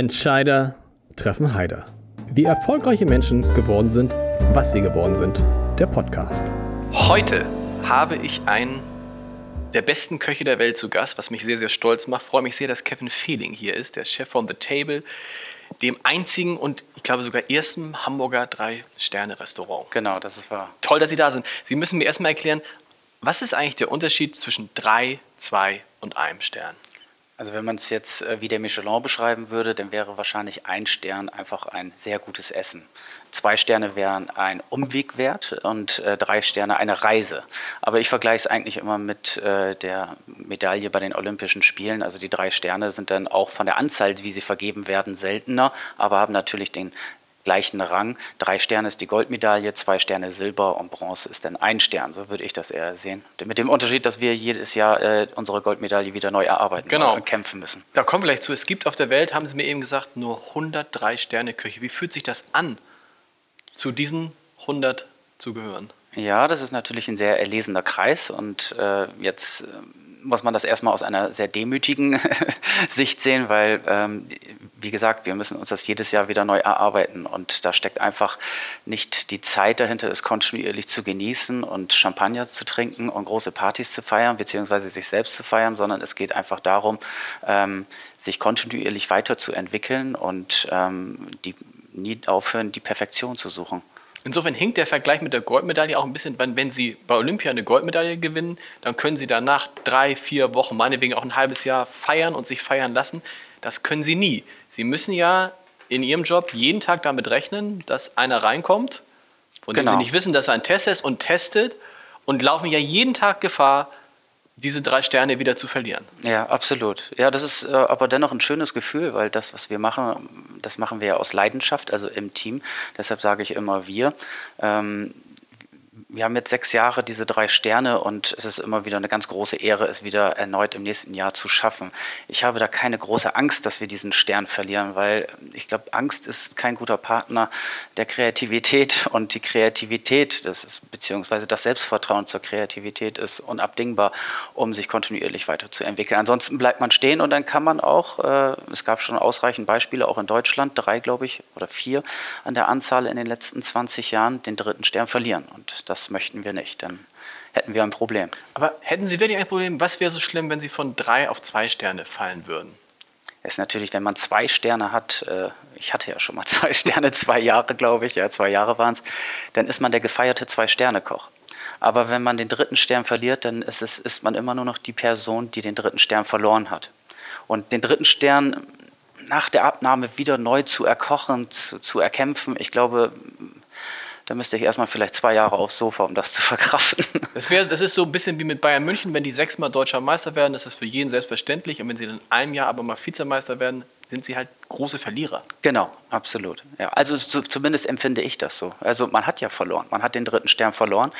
Entscheider treffen Heider. Wie erfolgreiche Menschen geworden sind, was sie geworden sind. Der Podcast. Heute habe ich einen der besten Köche der Welt zu Gast, was mich sehr, sehr stolz macht. Ich freue mich sehr, dass Kevin Fehling hier ist, der Chef von The Table, dem einzigen und ich glaube sogar ersten Hamburger Drei-Sterne-Restaurant. Genau, das ist wahr. Toll, dass Sie da sind. Sie müssen mir erstmal erklären, was ist eigentlich der Unterschied zwischen drei, zwei und einem Stern? Also wenn man es jetzt äh, wie der Michelin beschreiben würde, dann wäre wahrscheinlich ein Stern einfach ein sehr gutes Essen. Zwei Sterne wären ein Umweg wert und äh, drei Sterne eine Reise. Aber ich vergleiche es eigentlich immer mit äh, der Medaille bei den Olympischen Spielen. Also die drei Sterne sind dann auch von der Anzahl, wie sie vergeben werden, seltener, aber haben natürlich den gleichen Rang. Drei Sterne ist die Goldmedaille, zwei Sterne Silber und Bronze ist dann ein Stern. So würde ich das eher sehen. Mit dem Unterschied, dass wir jedes Jahr äh, unsere Goldmedaille wieder neu erarbeiten Genau. und kämpfen müssen. Da kommen wir gleich zu. Es gibt auf der Welt, haben Sie mir eben gesagt, nur 103 Sterne Küche. Wie fühlt sich das an, zu diesen 100 zu gehören? Ja, das ist natürlich ein sehr erlesener Kreis und äh, jetzt äh, muss man das erstmal aus einer sehr demütigen Sicht sehen, weil, ähm, wie gesagt, wir müssen uns das jedes Jahr wieder neu erarbeiten und da steckt einfach nicht die Zeit dahinter, es kontinuierlich zu genießen und Champagner zu trinken und große Partys zu feiern, beziehungsweise sich selbst zu feiern, sondern es geht einfach darum, ähm, sich kontinuierlich weiterzuentwickeln und ähm, die, nie aufhören, die Perfektion zu suchen. Insofern hinkt der Vergleich mit der Goldmedaille auch ein bisschen, wenn, wenn Sie bei Olympia eine Goldmedaille gewinnen, dann können Sie danach drei, vier Wochen, meinetwegen auch ein halbes Jahr feiern und sich feiern lassen. Das können Sie nie. Sie müssen ja in Ihrem Job jeden Tag damit rechnen, dass einer reinkommt, von dem Genau. Sie nicht wissen, dass er ein Test ist und testet und laufen ja jeden Tag Gefahr, diese drei Sterne wieder zu verlieren. Ja, absolut. Ja, das ist äh, aber dennoch ein schönes Gefühl, weil das, was wir machen, das machen wir ja aus Leidenschaft, also im Team. Deshalb sage ich immer wir. Ähm, wir haben jetzt sechs Jahre diese drei Sterne und es ist immer wieder eine ganz große Ehre, es wieder erneut im nächsten Jahr zu schaffen. Ich habe da keine große Angst, dass wir diesen Stern verlieren, weil ich glaube, Angst ist kein guter Partner der Kreativität und die Kreativität, das ist, beziehungsweise das Selbstvertrauen zur Kreativität ist unabdingbar, um sich kontinuierlich weiterzuentwickeln. Ansonsten bleibt man stehen und dann kann man auch, äh, es gab schon ausreichend Beispiele, auch in Deutschland, drei glaube ich oder vier an der Anzahl in den letzten 20 Jahren, den dritten Stern verlieren. Und das möchten wir nicht, dann hätten wir ein Problem. Aber hätten Sie wirklich ein Problem? Was wäre so schlimm, wenn Sie von drei auf zwei Sterne fallen würden? Es ist natürlich, wenn man zwei Sterne hat, äh, ich hatte ja schon mal zwei Sterne, zwei Jahre, glaube ich, ja, zwei Jahre waren es, dann ist man der gefeierte Zwei-Sterne-Koch. Aber wenn man den dritten Stern verliert, dann ist, es, ist man immer nur noch die Person, die den dritten Stern verloren hat. Und den dritten Stern nach der Abnahme wieder neu zu erkochen, zu, zu erkämpfen, ich glaube, da müsste ich erstmal vielleicht zwei Jahre aufs Sofa, um das zu verkraften. Das, wär, das ist so ein bisschen wie mit Bayern München, wenn die sechsmal deutscher Meister werden, ist das für jeden selbstverständlich. Und wenn sie in einem Jahr aber mal Vizemeister werden, sind sie halt große Verlierer. Genau, absolut. Ja, also zu, zumindest empfinde ich das so. Also man hat ja verloren, man hat den dritten Stern verloren.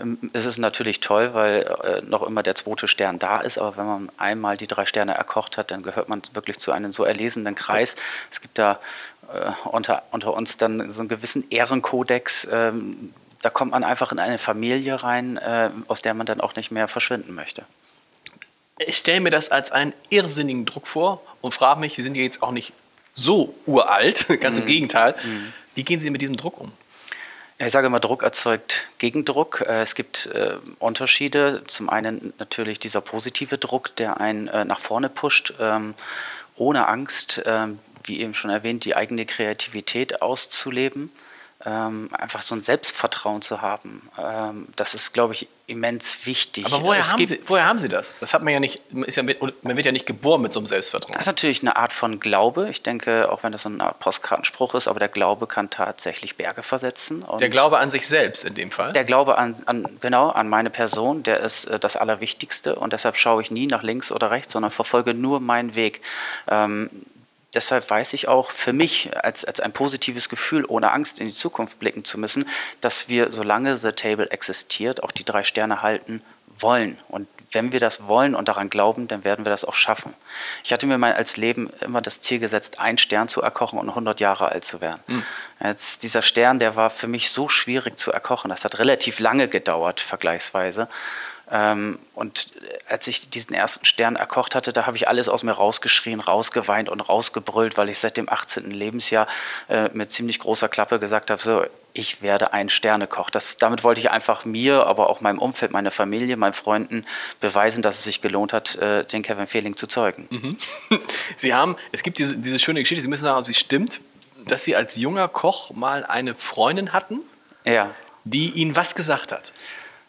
Ähm, Es ist natürlich toll, weil äh, noch immer der zweite Stern da ist, aber wenn man einmal die drei Sterne erkocht hat, dann gehört man wirklich zu einem so erlesenen Kreis. Es gibt da äh, unter, unter uns dann so einen gewissen Ehrenkodex. Ähm, da kommt man einfach in eine Familie rein, äh, aus der man dann auch nicht mehr verschwinden möchte. Ich stelle mir das als einen irrsinnigen Druck vor und frage mich, Sie sind ja jetzt auch nicht so uralt, ganz im Gegenteil. Wie gehen Sie mit diesem Druck um? Ich sage immer, Druck erzeugt Gegendruck. Äh, Es gibt äh, Unterschiede. Zum einen natürlich dieser positive Druck, der einen äh, nach vorne pusht, ähm, ohne Angst, ähm, wie eben schon erwähnt, die eigene Kreativität auszuleben. Ähm, einfach so ein Selbstvertrauen zu haben. Ähm, das ist, glaube ich, immens wichtig. Aber woher Es haben, Sie, woher haben Sie das? Das hat man ja nicht, man ist ja mit, man wird ja nicht geboren mit so einem Selbstvertrauen. Das ist natürlich eine Art von Glaube. Ich denke, auch wenn das so Art Postkartenspruch ist, aber der Glaube kann tatsächlich Berge versetzen. Der Glaube an sich selbst in dem Fall. Der Glaube an, an, genau, an meine Person, der ist äh, das Allerwichtigste und deshalb schaue ich nie nach links oder rechts, sondern verfolge nur meinen Weg. Ähm, deshalb weiß ich auch für mich als, als ein positives Gefühl, ohne Angst in die Zukunft blicken zu müssen, dass wir, solange The Table existiert, auch die drei Sterne halten wollen. Und wenn wir das wollen und daran glauben, dann werden wir das auch schaffen. Ich hatte mir mal als Leben immer das Ziel gesetzt, einen Stern zu erkochen und 100 Jahre alt zu werden. Jetzt, dieser Stern, der war für mich so schwierig zu erkochen. Das hat relativ lange gedauert, vergleichsweise. Ähm, und als ich diesen ersten Stern erkocht hatte, da habe ich alles aus mir rausgeschrien, rausgeweint und rausgebrüllt, weil ich seit dem 18. Lebensjahr äh, mit ziemlich großer Klappe gesagt habe, so, ich werde ein Sternekoch. Das, damit wollte ich einfach mir, aber auch meinem Umfeld, meiner Familie, meinen Freunden beweisen, dass es sich gelohnt hat, äh, den Kevin Fehling zu zeugen. Mhm. Sie haben, es gibt diese, diese schöne Geschichte, Sie müssen sagen, ob sie stimmt, dass Sie als junger Koch mal eine Freundin hatten, ja. die Ihnen was gesagt hat.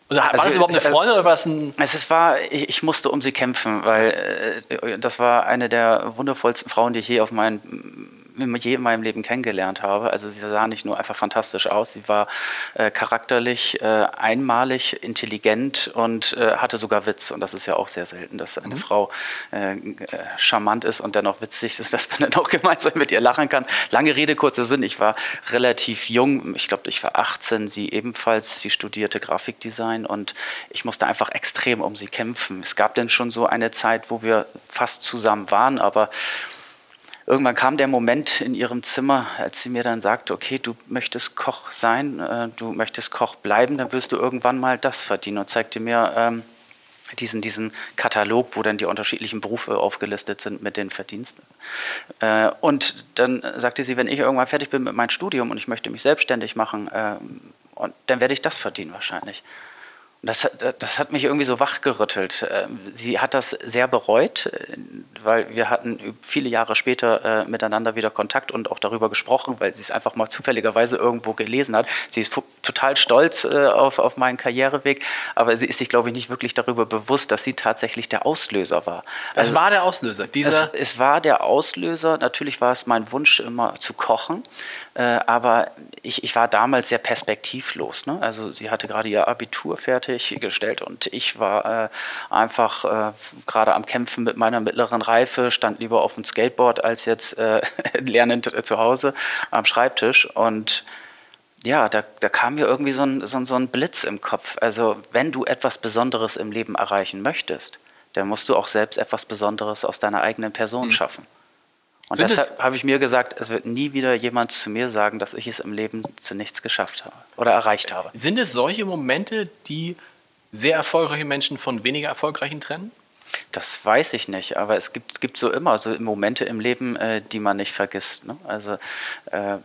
Also, war also, das überhaupt eine Freundin oder war das ein. Es war, ich, ich, musste um sie kämpfen, weil äh, das war eine der wundervollsten Frauen, die ich je auf meinen je in meinem Leben kennengelernt habe. Also sie sah nicht nur einfach fantastisch aus, sie war äh, charakterlich äh, einmalig, intelligent und äh, hatte sogar Witz. Und das ist ja auch sehr selten, dass eine mhm. Frau äh, äh, charmant ist und dennoch witzig ist, dass man dann auch gemeinsam mit ihr lachen kann. Lange Rede, kurzer Sinn. Ich war relativ jung. Ich glaube, ich war 18, sie ebenfalls. Sie studierte Grafikdesign und ich musste einfach extrem um sie kämpfen. Es gab denn schon so eine Zeit, wo wir fast zusammen waren, aber irgendwann kam der Moment in ihrem Zimmer, als sie mir dann sagte, okay, du möchtest Koch sein, äh, du möchtest Koch bleiben, dann wirst du irgendwann mal das verdienen und zeigte mir ähm, diesen, diesen Katalog, wo dann die unterschiedlichen Berufe aufgelistet sind mit den Verdiensten. Äh, und dann sagte sie, wenn ich irgendwann fertig bin mit meinem Studium und ich möchte mich selbstständig machen, äh, und dann werde ich das verdienen wahrscheinlich. Das, das hat mich irgendwie so wachgerüttelt. Ähm, sie hat das sehr bereut, äh, weil wir hatten viele Jahre später äh, miteinander wieder Kontakt und auch darüber gesprochen, weil sie es einfach mal zufälligerweise irgendwo gelesen hat. Sie ist total stolz äh, auf, auf meinen Karriereweg, aber sie ist sich, glaube ich, nicht wirklich darüber bewusst, dass sie tatsächlich der Auslöser war. Das also, war der Auslöser. Dieser es, es, war der Auslöser. Natürlich war es mein Wunsch, immer zu kochen, aber ich, ich war damals sehr perspektivlos. Ne? Also sie hatte gerade ihr Abitur fertig fertiggestellt und ich war äh, einfach äh, gerade am Kämpfen mit meiner mittleren Reife, stand lieber auf dem Skateboard als jetzt äh, lernend zu Hause am Schreibtisch und ja, da, da kam mir irgendwie so ein, so, so ein Blitz im Kopf. Also wenn du etwas Besonderes im Leben erreichen möchtest, dann musst du auch selbst etwas Besonderes aus deiner eigenen Person mhm. schaffen. Und Sind deshalb habe ich mir gesagt, es wird nie wieder jemand zu mir sagen, dass ich es im Leben zu nichts geschafft habe oder erreicht habe. Sind es solche Momente, die sehr erfolgreiche Menschen von weniger erfolgreichen trennen? Das weiß ich nicht, aber es gibt, es gibt so immer so Momente im Leben, äh, die man nicht vergisst. Ne? Also äh,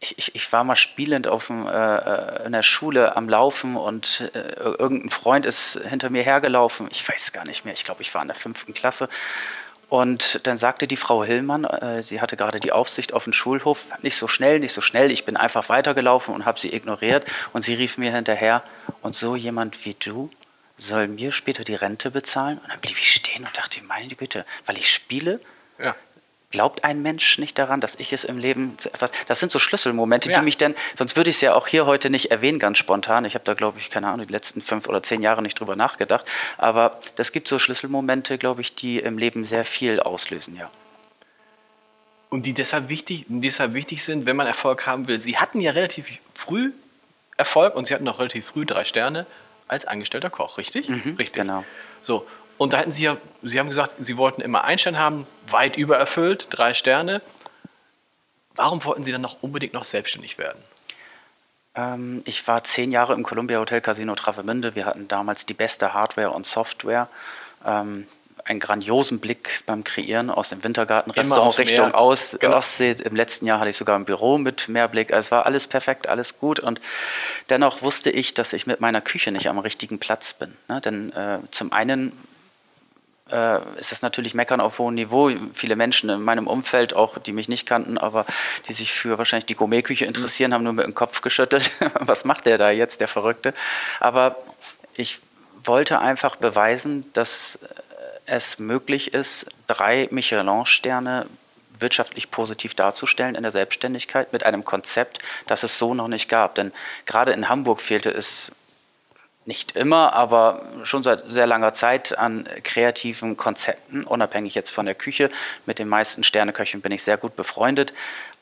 ich, ich, ich, war mal spielend auf dem, äh, äh in der Schule am Laufen und äh, irgendein Freund ist hinter mir hergelaufen. Ich weiß gar nicht mehr. Ich glaube, ich war in der fünften Klasse und dann sagte die Frau Hillmann, äh, sie hatte gerade die Aufsicht auf dem Schulhof, nicht so schnell, nicht so schnell, ich bin einfach weitergelaufen und habe sie ignoriert. Und sie rief mir hinterher, und so jemand wie du soll mir später die Rente bezahlen? Und dann blieb ich stehen und dachte, meine Güte, weil ich spiele? Ja. Glaubt ein Mensch nicht daran, dass ich es im Leben etwas. Das sind so Schlüsselmomente, ja. die mich dann. Sonst würde ich es ja auch hier heute nicht erwähnen, ganz spontan. Ich habe da, glaube ich, keine Ahnung, die letzten fünf oder zehn Jahre nicht drüber nachgedacht. Aber das gibt so Schlüsselmomente, glaube ich, die im Leben sehr viel auslösen, ja. Und die deshalb wichtig, deshalb wichtig sind, wenn man Erfolg haben will. Sie hatten ja relativ früh Erfolg und Sie hatten auch relativ früh drei Sterne als angestellter Koch, richtig? Mhm, richtig. Genau. So, und da hatten Sie ja, Sie haben gesagt, Sie wollten immer einen Stern haben, weit übererfüllt, drei Sterne. Warum wollten Sie dann noch unbedingt noch selbstständig werden? Ähm, ich war zehn Jahre im Columbia Hotel Casino Travemünde. Wir hatten damals die beste Hardware und Software. Ähm, einen grandiosen Blick beim Kreieren aus dem Wintergartenrestaurant Richtung aus genau. Ostsee. Im letzten Jahr hatte ich sogar ein Büro mit Mehrblick. Also es war alles perfekt, alles gut. Und dennoch wusste ich, dass ich mit meiner Küche nicht am richtigen Platz bin. Ne? Denn äh, zum einen äh, ist das natürlich Meckern auf hohem Niveau. Viele Menschen in meinem Umfeld, auch die mich nicht kannten, aber die sich für wahrscheinlich die Gourmetküche interessieren, haben nur mit dem Kopf geschüttelt. Was macht der da jetzt, der Verrückte? Aber ich wollte einfach beweisen, dass es möglich ist, drei Michelin-Sterne wirtschaftlich positiv darzustellen in der Selbstständigkeit mit einem Konzept, das es so noch nicht gab. Denn gerade in Hamburg fehlte es nicht immer, aber schon seit sehr langer Zeit an kreativen Konzepten, unabhängig jetzt von der Küche. Mit den meisten Sterneköchen bin ich sehr gut befreundet.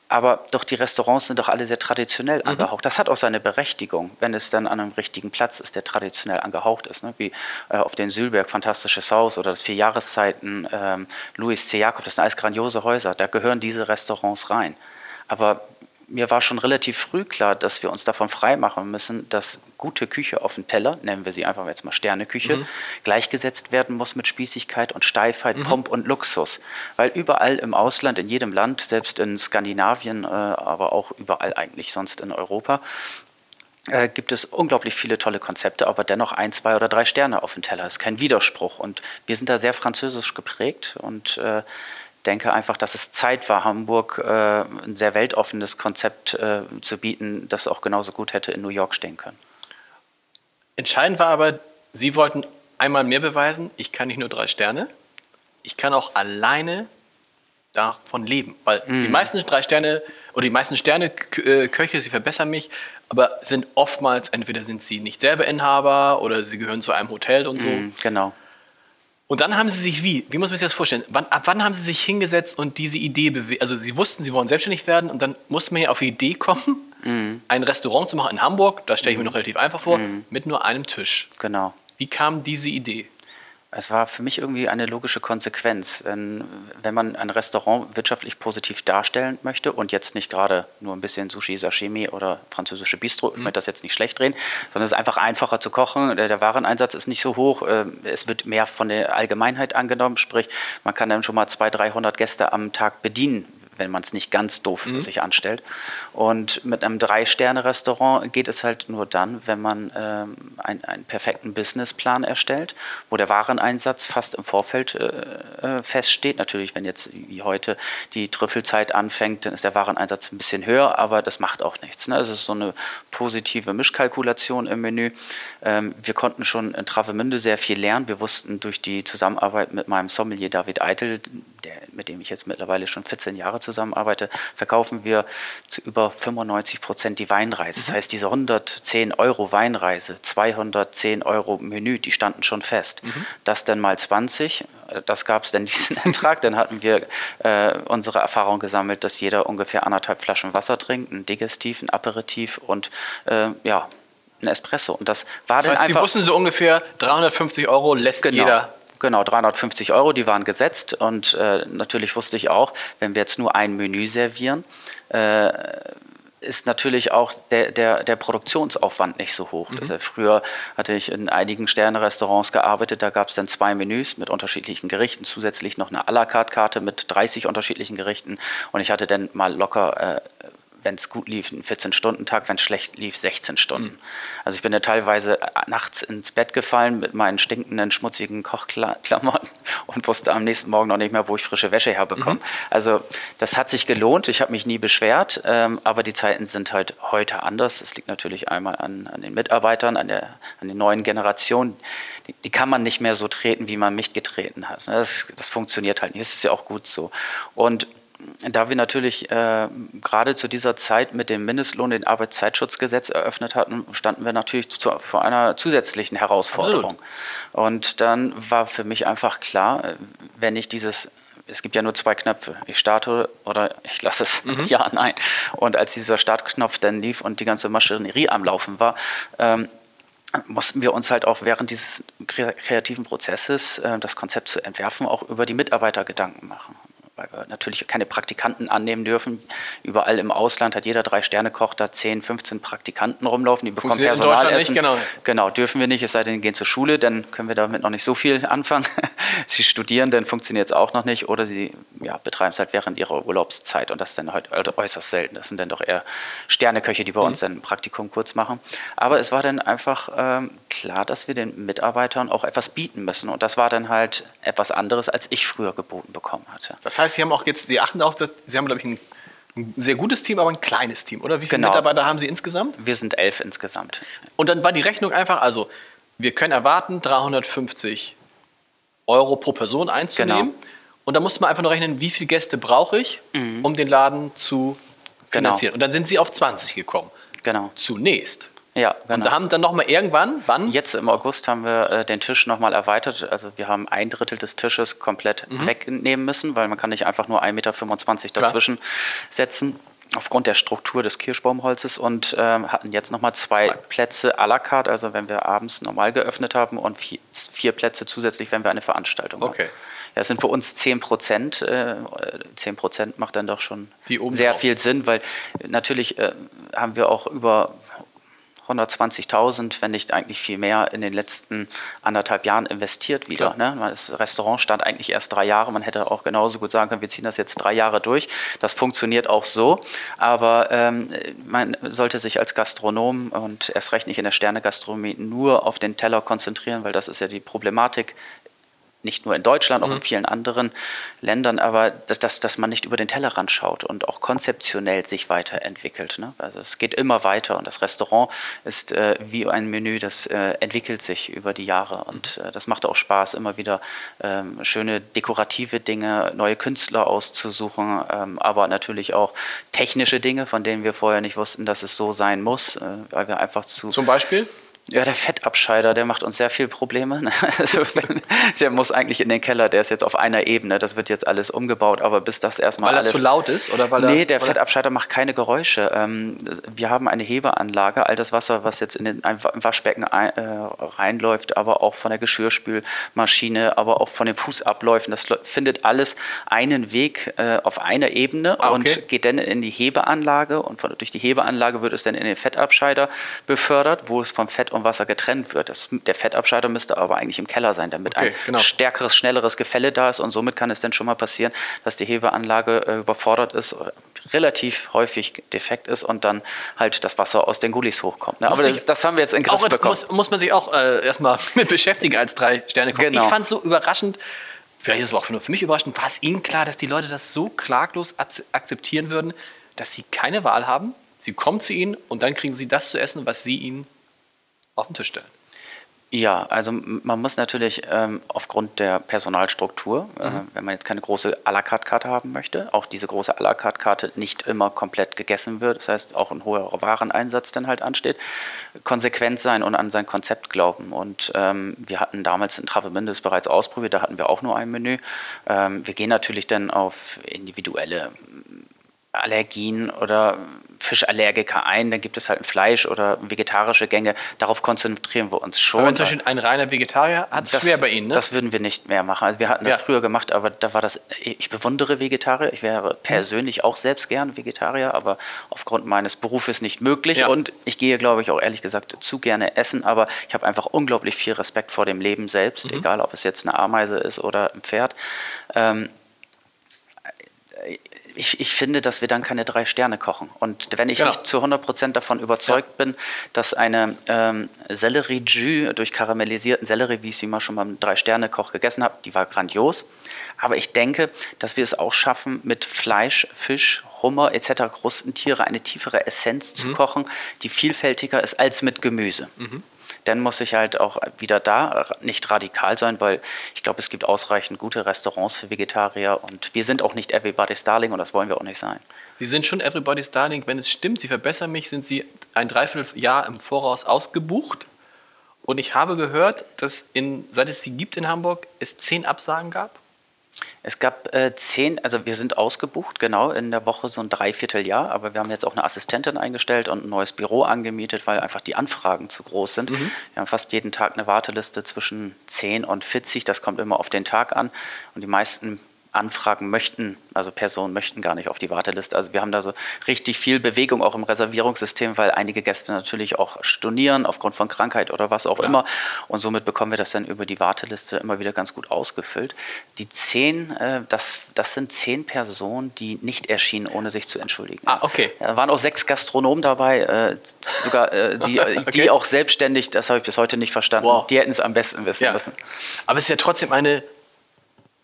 Aber doch die Restaurants sind doch alle sehr traditionell mhm. angehaucht. Das hat auch seine Berechtigung, wenn es dann an einem richtigen Platz ist, der traditionell angehaucht ist. Ne? Wie äh, auf den Sülberg, Fantastisches Haus oder das Vier Jahreszeiten, ähm, Louis C. Jakob, das sind alles grandiose Häuser. Da gehören diese Restaurants rein. Aber mir war schon relativ früh klar, dass wir uns davon freimachen müssen, dass gute Küche auf dem Teller, nennen wir sie einfach jetzt mal Sterneküche, mhm. gleichgesetzt werden muss mit Spießigkeit und Steifheit, mhm. Pomp und Luxus. Weil überall im Ausland, in jedem Land, selbst in Skandinavien, äh, aber auch überall eigentlich sonst in Europa, äh, gibt es unglaublich viele tolle Konzepte, aber dennoch ein, zwei oder drei Sterne auf dem Teller. Das ist kein Widerspruch. Und wir sind da sehr französisch geprägt und äh, denke einfach, dass es Zeit war, Hamburg äh, ein sehr weltoffenes Konzept äh, zu bieten, das auch genauso gut hätte in New York stehen können. Entscheidend war aber, Sie wollten einmal mehr beweisen, ich kann nicht nur drei Sterne, ich kann auch alleine davon leben. Weil mm. die meisten drei Sterne oder die meisten Sterne-Köche, sie verbessern mich, aber sind oftmals, entweder sind sie nicht selber Inhaber oder sie gehören zu einem Hotel und so. Mm, genau. Und dann haben sie sich wie? Wie muss man sich das vorstellen? Wann, ab wann haben sie sich hingesetzt und diese Idee bewegt? Also sie wussten, sie wollen selbstständig werden und dann musste man ja auf die Idee kommen, mhm. ein Restaurant zu machen in Hamburg, das stelle ich mir noch relativ einfach vor, mhm. mit nur einem Tisch. Genau. Wie kam diese Idee? Es war für mich irgendwie eine logische Konsequenz. Wenn man ein Restaurant wirtschaftlich positiv darstellen möchte und jetzt nicht gerade nur ein bisschen Sushi, Sashimi oder französische Bistro, ich mhm. möchte das jetzt nicht schlecht drehen, sondern es ist einfach einfacher zu kochen. Der Wareneinsatz ist nicht so hoch. Ähm, es wird mehr von der Allgemeinheit angenommen, sprich, man kann dann schon mal 200, 300 Gäste am Tag bedienen, wenn man es nicht ganz doof mhm. sich anstellt. Und mit einem Drei-Sterne-Restaurant geht es halt nur dann, wenn man ähm, ein, einen perfekten Businessplan erstellt, wo der Wareneinsatz fast im Vorfeld äh, äh, feststeht. Natürlich, wenn jetzt wie heute die Trüffelzeit anfängt, dann ist der Wareneinsatz ein bisschen höher, aber das macht auch nichts. Ne? Das ist so eine positive Mischkalkulation im Menü. Ähm, wir konnten schon in Travemünde sehr viel lernen. Wir wussten durch die Zusammenarbeit mit meinem Sommelier David Eitel, der, mit dem ich jetzt mittlerweile schon 14 Jahre zusammenarbeite, verkaufen wir zu über 95 Prozent die Weinreise. Das mhm. heißt, diese 110 Euro Weinreise, 210 Euro Menü, die standen schon fest. Mhm. Das dann mal 20, das gab es dann diesen Ertrag. Dann hatten wir äh, unsere Erfahrung gesammelt, dass jeder ungefähr anderthalb Flaschen Wasser trinkt, ein Digestiv, ein Aperitif und äh, ja, ein Espresso. Und das war das dann heißt, einfach. Sie wussten so ungefähr 350 Euro lässt genau. jeder Genau, 350 Euro, die waren gesetzt. Und äh, natürlich wusste ich auch, wenn wir jetzt nur ein Menü servieren, äh, ist natürlich auch der, der, der Produktionsaufwand nicht so hoch. Mhm. Also früher hatte ich in einigen Sterne-Restaurants gearbeitet, da gab es dann zwei Menüs mit unterschiedlichen Gerichten, zusätzlich noch eine à la carte Karte mit 30 unterschiedlichen Gerichten und ich hatte dann mal locker äh, wenn es gut lief, ein 14-Stunden-Tag, wenn es schlecht lief, 16 Stunden. Mhm. Also ich bin ja teilweise äh, nachts ins Bett gefallen mit meinen stinkenden, schmutzigen Kochklamotten und wusste am nächsten Morgen noch nicht mehr, wo ich frische Wäsche herbekomme. Mhm. Also das hat sich gelohnt, ich habe mich nie beschwert, ähm, aber die Zeiten sind halt heute anders. Das liegt natürlich einmal an, an den Mitarbeitern, an, der, an den neuen Generationen. Die, die, kann man nicht mehr so treten, wie man mich getreten hat. Das, das funktioniert halt nicht. Das ist ja auch gut so. Und da wir natürlich äh, gerade zu dieser Zeit mit dem Mindestlohn den Arbeitszeitschutzgesetz eröffnet hatten, standen wir natürlich zu, vor einer zusätzlichen Herausforderung. Absolut. Und dann war für mich einfach klar, wenn ich dieses es gibt ja nur zwei Knöpfe. Ich starte oder ich lasse es. Mhm. Ja, nein. Und als dieser Startknopf dann lief und die ganze Maschinerie am Laufen war, ähm, mussten wir uns halt auch während dieses kreativen Prozesses, äh, das Konzept zu entwerfen, auch über die Mitarbeiter Gedanken machen weil wir natürlich keine Praktikanten annehmen dürfen. Überall im Ausland hat jeder Drei-Sterne-Koch da 10, 15 Praktikanten rumlaufen, die bekommen Personalessen. Nicht, genau. genau, dürfen wir nicht, es sei denn, die gehen zur Schule, dann können wir damit noch nicht so viel anfangen. sie studieren, dann funktioniert es auch noch nicht oder sie ja, betreiben es halt während ihrer Urlaubszeit und das ist dann halt äußerst selten. Das sind dann doch eher Sterneköche, die bei mhm. uns dann ein Praktikum kurz machen. Aber es war dann einfach ähm, klar, dass wir den Mitarbeitern auch etwas bieten müssen und das war dann halt etwas anderes, als ich früher geboten bekommen hatte. Das heißt, heißt, Sie haben auch jetzt, Sie achten auch, Sie haben, glaube ich, ein, ein sehr gutes Team, aber ein kleines Team, oder? Wie viele genau. Mitarbeiter haben Sie insgesamt? Wir sind elf insgesamt. Und dann war die Rechnung einfach, also wir können erwarten, 350 Euro pro Person einzunehmen. Genau. Und da musste man einfach nur rechnen, wie viele Gäste brauche ich, mhm. um den Laden zu genau. finanzieren. Genau. Und dann sind Sie auf 20 gekommen. Genau. Zunächst. Ja, genau. Und da haben dann nochmal irgendwann, wann? Jetzt im August haben wir äh, den Tisch nochmal erweitert. Also wir haben ein Drittel des Tisches komplett mhm. wegnehmen müssen, weil man kann nicht einfach nur 1,25 Meter dazwischen Klar. setzen aufgrund der Struktur des Kirschbaumholzes und ähm, hatten jetzt nochmal zwei Plätze à la carte, also wenn wir abends normal geöffnet haben und vier, vier Plätze zusätzlich, wenn wir eine Veranstaltung okay. haben. Das sind für uns 10 Prozent. Äh, 10 Prozent macht dann doch schon sehr viel Sinn, weil natürlich äh, haben wir auch über 120.000, wenn nicht eigentlich viel mehr, in den letzten anderthalb Jahren investiert wieder. Ne? Das Restaurant stand eigentlich erst drei Jahre. Man hätte auch genauso gut sagen können, wir ziehen das jetzt drei Jahre durch. Das funktioniert auch so. Aber ähm, man sollte sich als Gastronom und erst recht nicht in der Sternegastronomie nur auf den Teller konzentrieren, weil das ist ja die Problematik nicht nur in Deutschland, auch in vielen anderen Ländern, aber dass, dass, dass man nicht über den Tellerrand schaut und auch konzeptionell sich weiterentwickelt. Ne? Also es geht immer weiter und das Restaurant ist äh, wie ein Menü, das äh, entwickelt sich über die Jahre und äh, das macht auch Spaß, immer wieder ähm, schöne dekorative Dinge, neue Künstler auszusuchen, ähm, aber natürlich auch technische Dinge, von denen wir vorher nicht wussten, dass es so sein muss, äh, weil wir einfach zu Zum Beispiel? Ja, der Fettabscheider, der macht uns sehr viel Probleme. ne? Also, wenn- der muss eigentlich in den Keller, der ist jetzt auf einer Ebene, das wird jetzt alles umgebaut, aber bis das erstmal Weil er alles... zu laut ist? Oder weil er, nee, der oder? Fettabscheider macht keine Geräusche. Ähm, wir haben eine Hebeanlage, all das Wasser, was jetzt in den im Waschbecken äh, reinläuft, aber auch von der Geschirrspülmaschine, aber auch von den Fußabläufen, das findet alles einen Weg äh, auf einer Ebene Ah, okay. und geht dann in die Hebeanlage und von, durch die Hebeanlage wird es dann in den Fettabscheider befördert, wo es vom Fett und Wasser getrennt wird. Das, der Fettabscheider müsste aber eigentlich im Keller sein, damit Okay, ein genau. stärkeres, schnelleres Gefälle da ist und somit kann es dann schon mal passieren, dass die Hebeanlage äh, überfordert ist, relativ häufig defekt ist und dann halt das Wasser aus den Gullis hochkommt. Ne? Aber das, das haben wir jetzt in den Griff Auch, bekommen. muss, muss man sich auch äh, erstmal mit beschäftigen als drei Sterne Koch. Genau. Ich fand es so überraschend, vielleicht ist es aber auch nur für mich überraschend, war es Ihnen klar, dass die Leute das so klaglos akzeptieren würden, dass sie keine Wahl haben? Sie kommen zu Ihnen und dann kriegen Sie das zu essen, was Sie ihnen auf den Tisch stellen. Ja, also man muss natürlich ähm, aufgrund der Personalstruktur, äh, wenn man jetzt keine große à la carte Karte haben möchte, auch diese große à la carte Karte nicht immer komplett gegessen wird, das heißt auch ein hoher Wareneinsatz dann halt ansteht, konsequent sein und an sein Konzept glauben. Und ähm, wir hatten damals in Travemünde bereits ausprobiert, da hatten wir auch nur ein Menü. Ähm, wir gehen natürlich dann auf individuelle Allergien oder Fischallergiker ein, dann gibt es halt ein Fleisch oder vegetarische Gänge. Darauf konzentrieren wir uns schon. Aber wenn zum Beispiel ein reiner Vegetarier hat es Das- schwer bei Ihnen, ne? Das würden wir nicht mehr machen. Also wir hatten das Ja. früher gemacht, aber da war das, ich bewundere Vegetarier. Ich wäre persönlich auch selbst gern Vegetarier, aber aufgrund meines Berufes nicht möglich. Ja. Und ich gehe, glaube ich, auch ehrlich gesagt zu gerne essen, aber ich habe einfach unglaublich viel Respekt vor dem Leben selbst, Mhm. egal ob es jetzt eine Ameise ist oder ein Pferd. Ähm, ich, ich finde, dass wir dann keine drei Sterne kochen. Und wenn ich Genau. nicht zu 100% davon überzeugt bin, dass eine ähm, Sellerie-Jus durch karamellisierten Sellerie, wie ich sie mal schon beim Drei-Sterne-Koch gegessen habe, die war grandios. Aber ich denke, dass wir es auch schaffen, mit Fleisch, Fisch, Hummer etc. Krustentiere eine tiefere Essenz Mhm. zu kochen, die vielfältiger ist als mit Gemüse. Dann muss ich halt auch wieder da nicht radikal sein, weil ich glaube, es gibt ausreichend gute Restaurants für Vegetarier und wir sind auch nicht everybody's darling und das wollen wir auch nicht sein. Sie sind schon Everybody's Darling. Wenn es stimmt, Sie verbessern mich, sind Sie ein Dreivierteljahr im Voraus ausgebucht. Und ich habe gehört, dass in, seit es Sie gibt in Hamburg, es zehn Absagen gab. Es gab äh, zehn, also wir sind ausgebucht, genau, in der Woche so ein Dreivierteljahr, aber wir haben jetzt auch eine Assistentin eingestellt und ein neues Büro angemietet, weil einfach die Anfragen zu groß sind. Wir haben fast jeden Tag eine Warteliste zwischen 10 und 40, das kommt immer auf den Tag an und die meisten Anfragen möchten, also Personen möchten gar nicht auf die Warteliste. Also wir haben da so richtig viel Bewegung auch im Reservierungssystem, weil einige Gäste natürlich auch stornieren aufgrund von Krankheit oder was auch immer. Und somit bekommen wir das dann über die Warteliste immer wieder ganz gut ausgefüllt. Die zehn, äh, das, das sind zehn Personen, die nicht erschienen, ohne sich zu entschuldigen. Ah, okay. Ja, da waren auch sechs Gastronomen dabei, äh, sogar äh, die, Okay. die auch selbstständig, das habe ich bis heute nicht verstanden, Wow. die hätten es am besten wissen Ja. müssen. Aber es ist ja trotzdem eine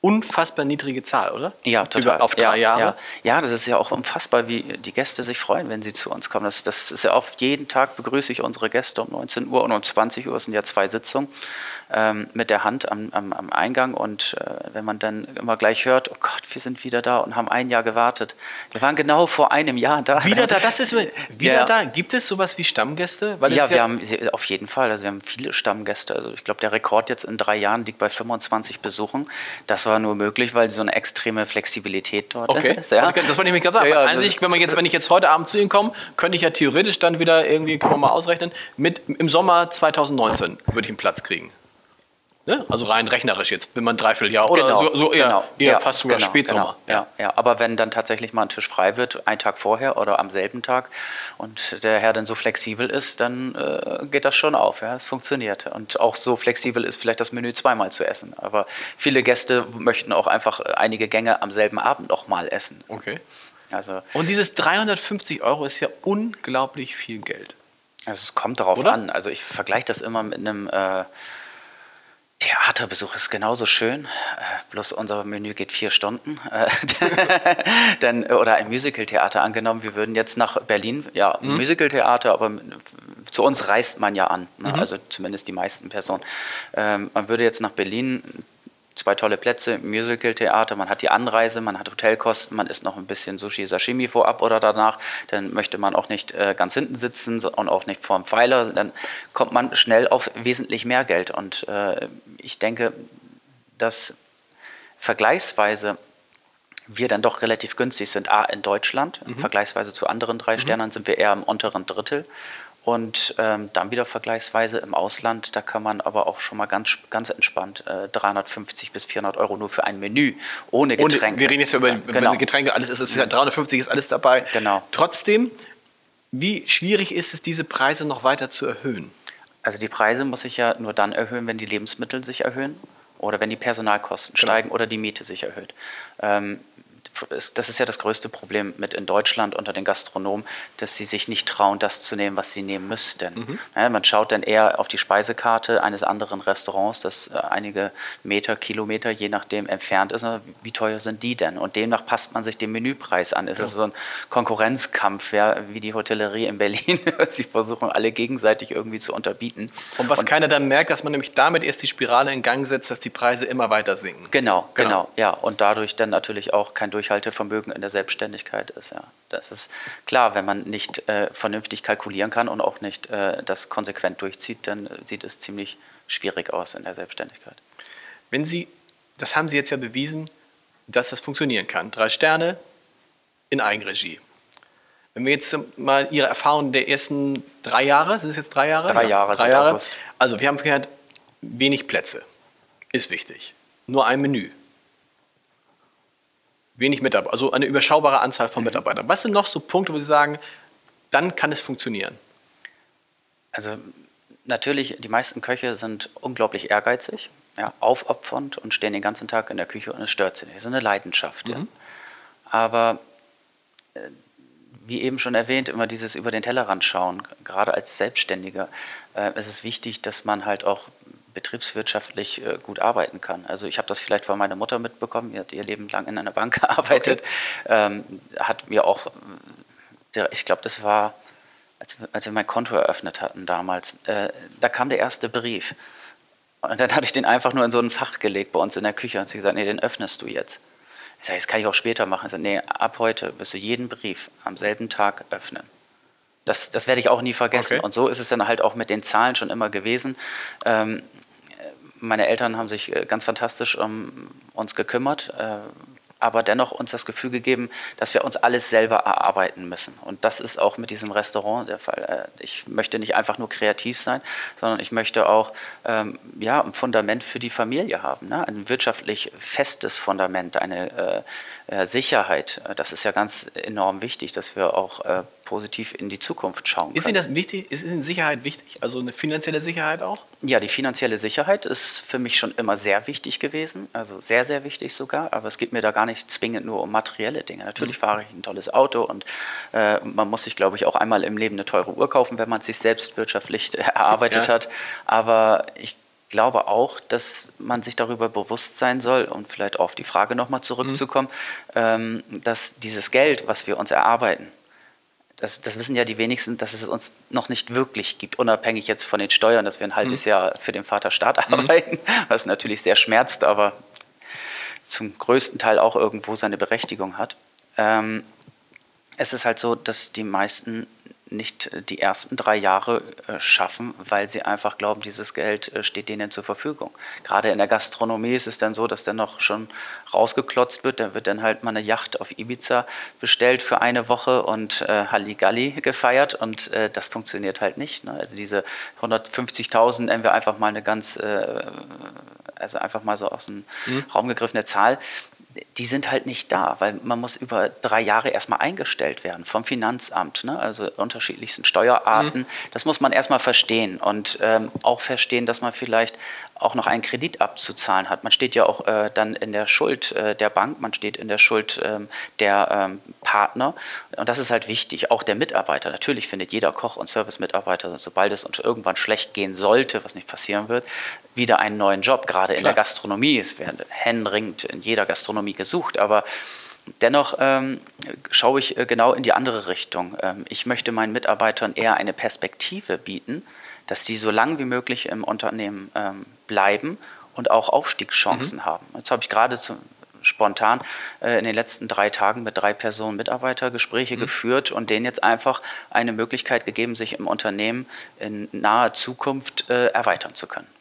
unfassbar niedrige Zahl, oder? Ja, total. Über, auf drei ja, Jahre. Ja. ja, das ist ja auch unfassbar, wie die Gäste sich freuen, wenn sie zu uns kommen. Das, das ist ja auf jeden Tag begrüße ich unsere Gäste um 19 Uhr und um 20 Uhr Es sind ja zwei Sitzungen ähm, mit der Hand am, am, am Eingang. Und äh, wenn man dann immer gleich hört, oh Gott, wir sind wieder da und haben ein Jahr gewartet. Wir waren genau vor einem Jahr da. Wieder da, das ist wieder Ja. da. Gibt es sowas wie Stammgäste? Weil Ja, wir haben auf jeden Fall. Also wir haben viele Stammgäste. Also ich glaube, der Rekord jetzt in drei Jahren liegt bei 25 Besuchen. Das war nur möglich, weil so eine extreme Flexibilität dort Okay, ist. Ja. das wollte ich mich gerade sagen. Ja, ja, An sich, wenn, man jetzt, wenn ich jetzt heute Abend zu Ihnen komme, könnte ich ja theoretisch dann wieder irgendwie, kann man mal ausrechnen, mit, im Sommer 2019 würde ich einen Platz kriegen. Ne? Also rein rechnerisch jetzt, wenn man dreiviertel Jahr oder Genau, so, so eher, genau. eher Ja, fast sogar genau, Spätsommer. Genau, ja, ja. Aber wenn dann tatsächlich mal ein Tisch frei wird, einen Tag vorher oder am selben Tag und der Herr dann so flexibel ist, dann äh, geht das schon auf. Ja, es funktioniert. Und auch so flexibel ist vielleicht das Menü zweimal zu essen. Aber viele Gäste möchten auch einfach einige Gänge am selben Abend noch mal essen. Okay. Also, Und dieses 350 Euro ist ja unglaublich viel Geld. also es kommt darauf Oder? an. Also ich vergleiche das immer mit einem äh, Theaterbesuch ist genauso schön, äh, bloß unser Menü geht vier Stunden. Äh, Dann, oder ein Musicaltheater angenommen, wir würden jetzt nach Berlin, ja, ein Musicaltheater, aber zu uns reist man ja an, ne? also zumindest die meisten Personen. Ähm, man würde jetzt nach Berlin, zwei tolle Plätze, Musicaltheater, man hat die Anreise, man hat Hotelkosten, man isst noch ein bisschen Sushi, Sashimi vorab oder danach, dann möchte man auch nicht äh, ganz hinten sitzen und auch nicht vorm Pfeiler, dann kommt man schnell auf wesentlich mehr Geld und äh, ich denke, dass vergleichsweise wir dann doch relativ günstig sind. A, in Deutschland, vergleichsweise zu anderen drei Sternern sind wir eher im unteren Drittel. Und ähm, dann wieder vergleichsweise im Ausland, da kann man aber auch schon mal ganz, ganz entspannt äh, 350 bis 400 Euro nur für ein Menü ohne Getränke. wir reden jetzt ja über, genau. Getränke, alles ist, ist ja 350 ist alles dabei. Genau. Trotzdem, wie schwierig ist es, diese Preise noch weiter zu erhöhen? Also die Preise muss ich ja nur dann erhöhen, wenn die Lebensmittel sich erhöhen oder wenn die Personalkosten Genau. steigen oder die Miete sich erhöht. Ähm, das ist ja das größte Problem mit in Deutschland unter den Gastronomen, dass sie sich nicht trauen, das zu nehmen, was sie nehmen müssten. Mhm. Ja, man schaut dann eher auf die Speisekarte eines anderen Restaurants, das äh, einige Meter, Kilometer, je nachdem entfernt ist. Wie teuer sind die denn? Und demnach passt man sich den Menüpreis an. Es ist so ein Konkurrenzkampf, ja, wie die Hotellerie in Berlin. sie versuchen alle gegenseitig irgendwie zu unterbieten. Und was keiner dann merkt, dass man nämlich damit erst die Spirale in Gang setzt, dass die Preise immer weiter sinken. Genau, Genau. genau, ja. Und dadurch dann natürlich auch kein Durchhaltevermögen in der Selbstständigkeit ist, ja. Das ist klar, wenn man nicht äh, vernünftig kalkulieren kann und auch nicht äh, das konsequent durchzieht, dann sieht es ziemlich schwierig aus in der Selbstständigkeit. Wenn Sie, das haben Sie jetzt ja bewiesen, dass das funktionieren kann. Drei Sterne in Eigenregie. Wenn wir jetzt mal Ihre Erfahrungen der ersten drei Jahre, sind es jetzt drei Jahre? Drei Jahre drei seit Jahre. August. Also wir haben gehört, wenig Plätze. Ist wichtig. Nur ein Menü. Wenig Mitarbeiter, also eine überschaubare Anzahl Mhm. von Mitarbeitern. Was sind noch so Punkte, wo Sie sagen, dann kann es funktionieren? Also natürlich, die meisten Köche sind unglaublich ehrgeizig, ja, aufopfernd und stehen den ganzen Tag in der Küche und es stört sie nicht. Das ist eine Leidenschaft. Ja. Aber äh, wie eben schon erwähnt, immer dieses über den Tellerrand schauen, gerade als Selbstständiger, äh, ist es wichtig, dass man halt auch betriebswirtschaftlich äh, gut arbeiten kann. Also ich habe das vielleicht von meiner Mutter mitbekommen, die hat ihr Leben lang in einer Bank gearbeitet, ähm, hat mir auch, ich glaube, das war, als, wir- als wir mein Konto eröffnet hatten damals, äh, da kam der erste Brief. Und dann hatte ich den einfach nur in so ein Fach gelegt bei uns in der Küche und sie gesagt, nee, den öffnest du jetzt. Ich sage, das kann ich auch später machen. Ich sage, nee, ab heute wirst du jeden Brief am selben Tag öffnen. Das, das werde ich auch nie vergessen. Okay. Und so ist es dann halt auch mit den Zahlen schon immer gewesen. Ähm, meine Eltern haben sich äh, ganz fantastisch um uns gekümmert, äh, aber dennoch uns das Gefühl gegeben, dass wir uns alles selber erarbeiten müssen. Und das ist auch mit diesem Restaurant der Fall. Äh, Ich möchte nicht einfach nur kreativ sein, sondern ich möchte auch ähm, ja, ein Fundament für die Familie haben. Ne? Ein wirtschaftlich festes Fundament, eine Sicherheit. Das ist ja ganz enorm wichtig, dass wir auch positiv in die Zukunft schauen Ist können. Ihnen das wichtig? Ist Ihnen Sicherheit wichtig? Also eine finanzielle Sicherheit auch? Ja, die finanzielle Sicherheit ist für mich schon immer sehr wichtig gewesen, also sehr, sehr wichtig sogar, aber es geht mir da gar nicht zwingend nur um materielle Dinge. Natürlich fahre ich ein tolles Auto und äh, man muss sich, glaube ich, auch einmal im Leben eine teure Uhr kaufen, wenn man es sich selbst wirtschaftlich erarbeitet Ja. hat, aber ich glaube auch, dass man sich darüber bewusst sein soll, und vielleicht auf die Frage nochmal zurückzukommen, ähm, dass dieses Geld, was wir uns erarbeiten, das, das wissen ja die wenigsten, dass es uns noch nicht wirklich gibt, unabhängig jetzt von den Steuern, dass wir ein halbes Jahr für den Vaterstaat arbeiten, was natürlich sehr schmerzt, aber zum größten Teil auch irgendwo seine Berechtigung hat. Ähm, es ist halt so, dass die meisten nicht die ersten drei Jahre äh, schaffen, weil sie einfach glauben, dieses Geld äh, steht denen zur Verfügung. Gerade in der Gastronomie ist es dann so, dass dann noch schon rausgeklotzt wird. Da wird dann halt mal eine Yacht auf Ibiza bestellt für eine Woche und äh, Halligalli gefeiert und äh, das funktioniert halt nicht. Ne? Also diese 150.000 nennen wir einfach mal eine ganz, äh, also einfach mal so aus dem mhm. Raum gegriffene Zahl die sind halt nicht da, weil man muss über drei Jahre erstmal eingestellt werden vom Finanzamt, ne? also unterschiedlichsten Steuerarten. Mhm. Das muss man erstmal verstehen und ähm, auch verstehen, dass man vielleicht auch noch einen Kredit abzuzahlen hat. Man steht ja auch äh, dann in der Schuld äh, der Bank, man steht in der Schuld ähm, der ähm, Partner. Und das ist halt wichtig, auch der Mitarbeiter. Natürlich findet jeder Koch und Service-Mitarbeiter, sobald es uns irgendwann schlecht gehen sollte, was nicht passieren wird, wieder einen neuen Job. Gerade Klar. in der Gastronomie. Es werden händeringend in jeder Gastronomie gesucht. Aber Dennoch ähm, schaue ich äh, genau in die andere Richtung. Ähm, ich möchte meinen Mitarbeitern eher eine Perspektive bieten, dass sie so lange wie möglich im Unternehmen ähm, bleiben und auch Aufstiegschancen mhm. haben. Jetzt habe ich gerade zu, spontan äh, in den letzten drei Tagen mit drei Personen Mitarbeitergespräche mhm. geführt und denen jetzt einfach eine Möglichkeit gegeben, sich im Unternehmen in naher Zukunft äh, erweitern zu können.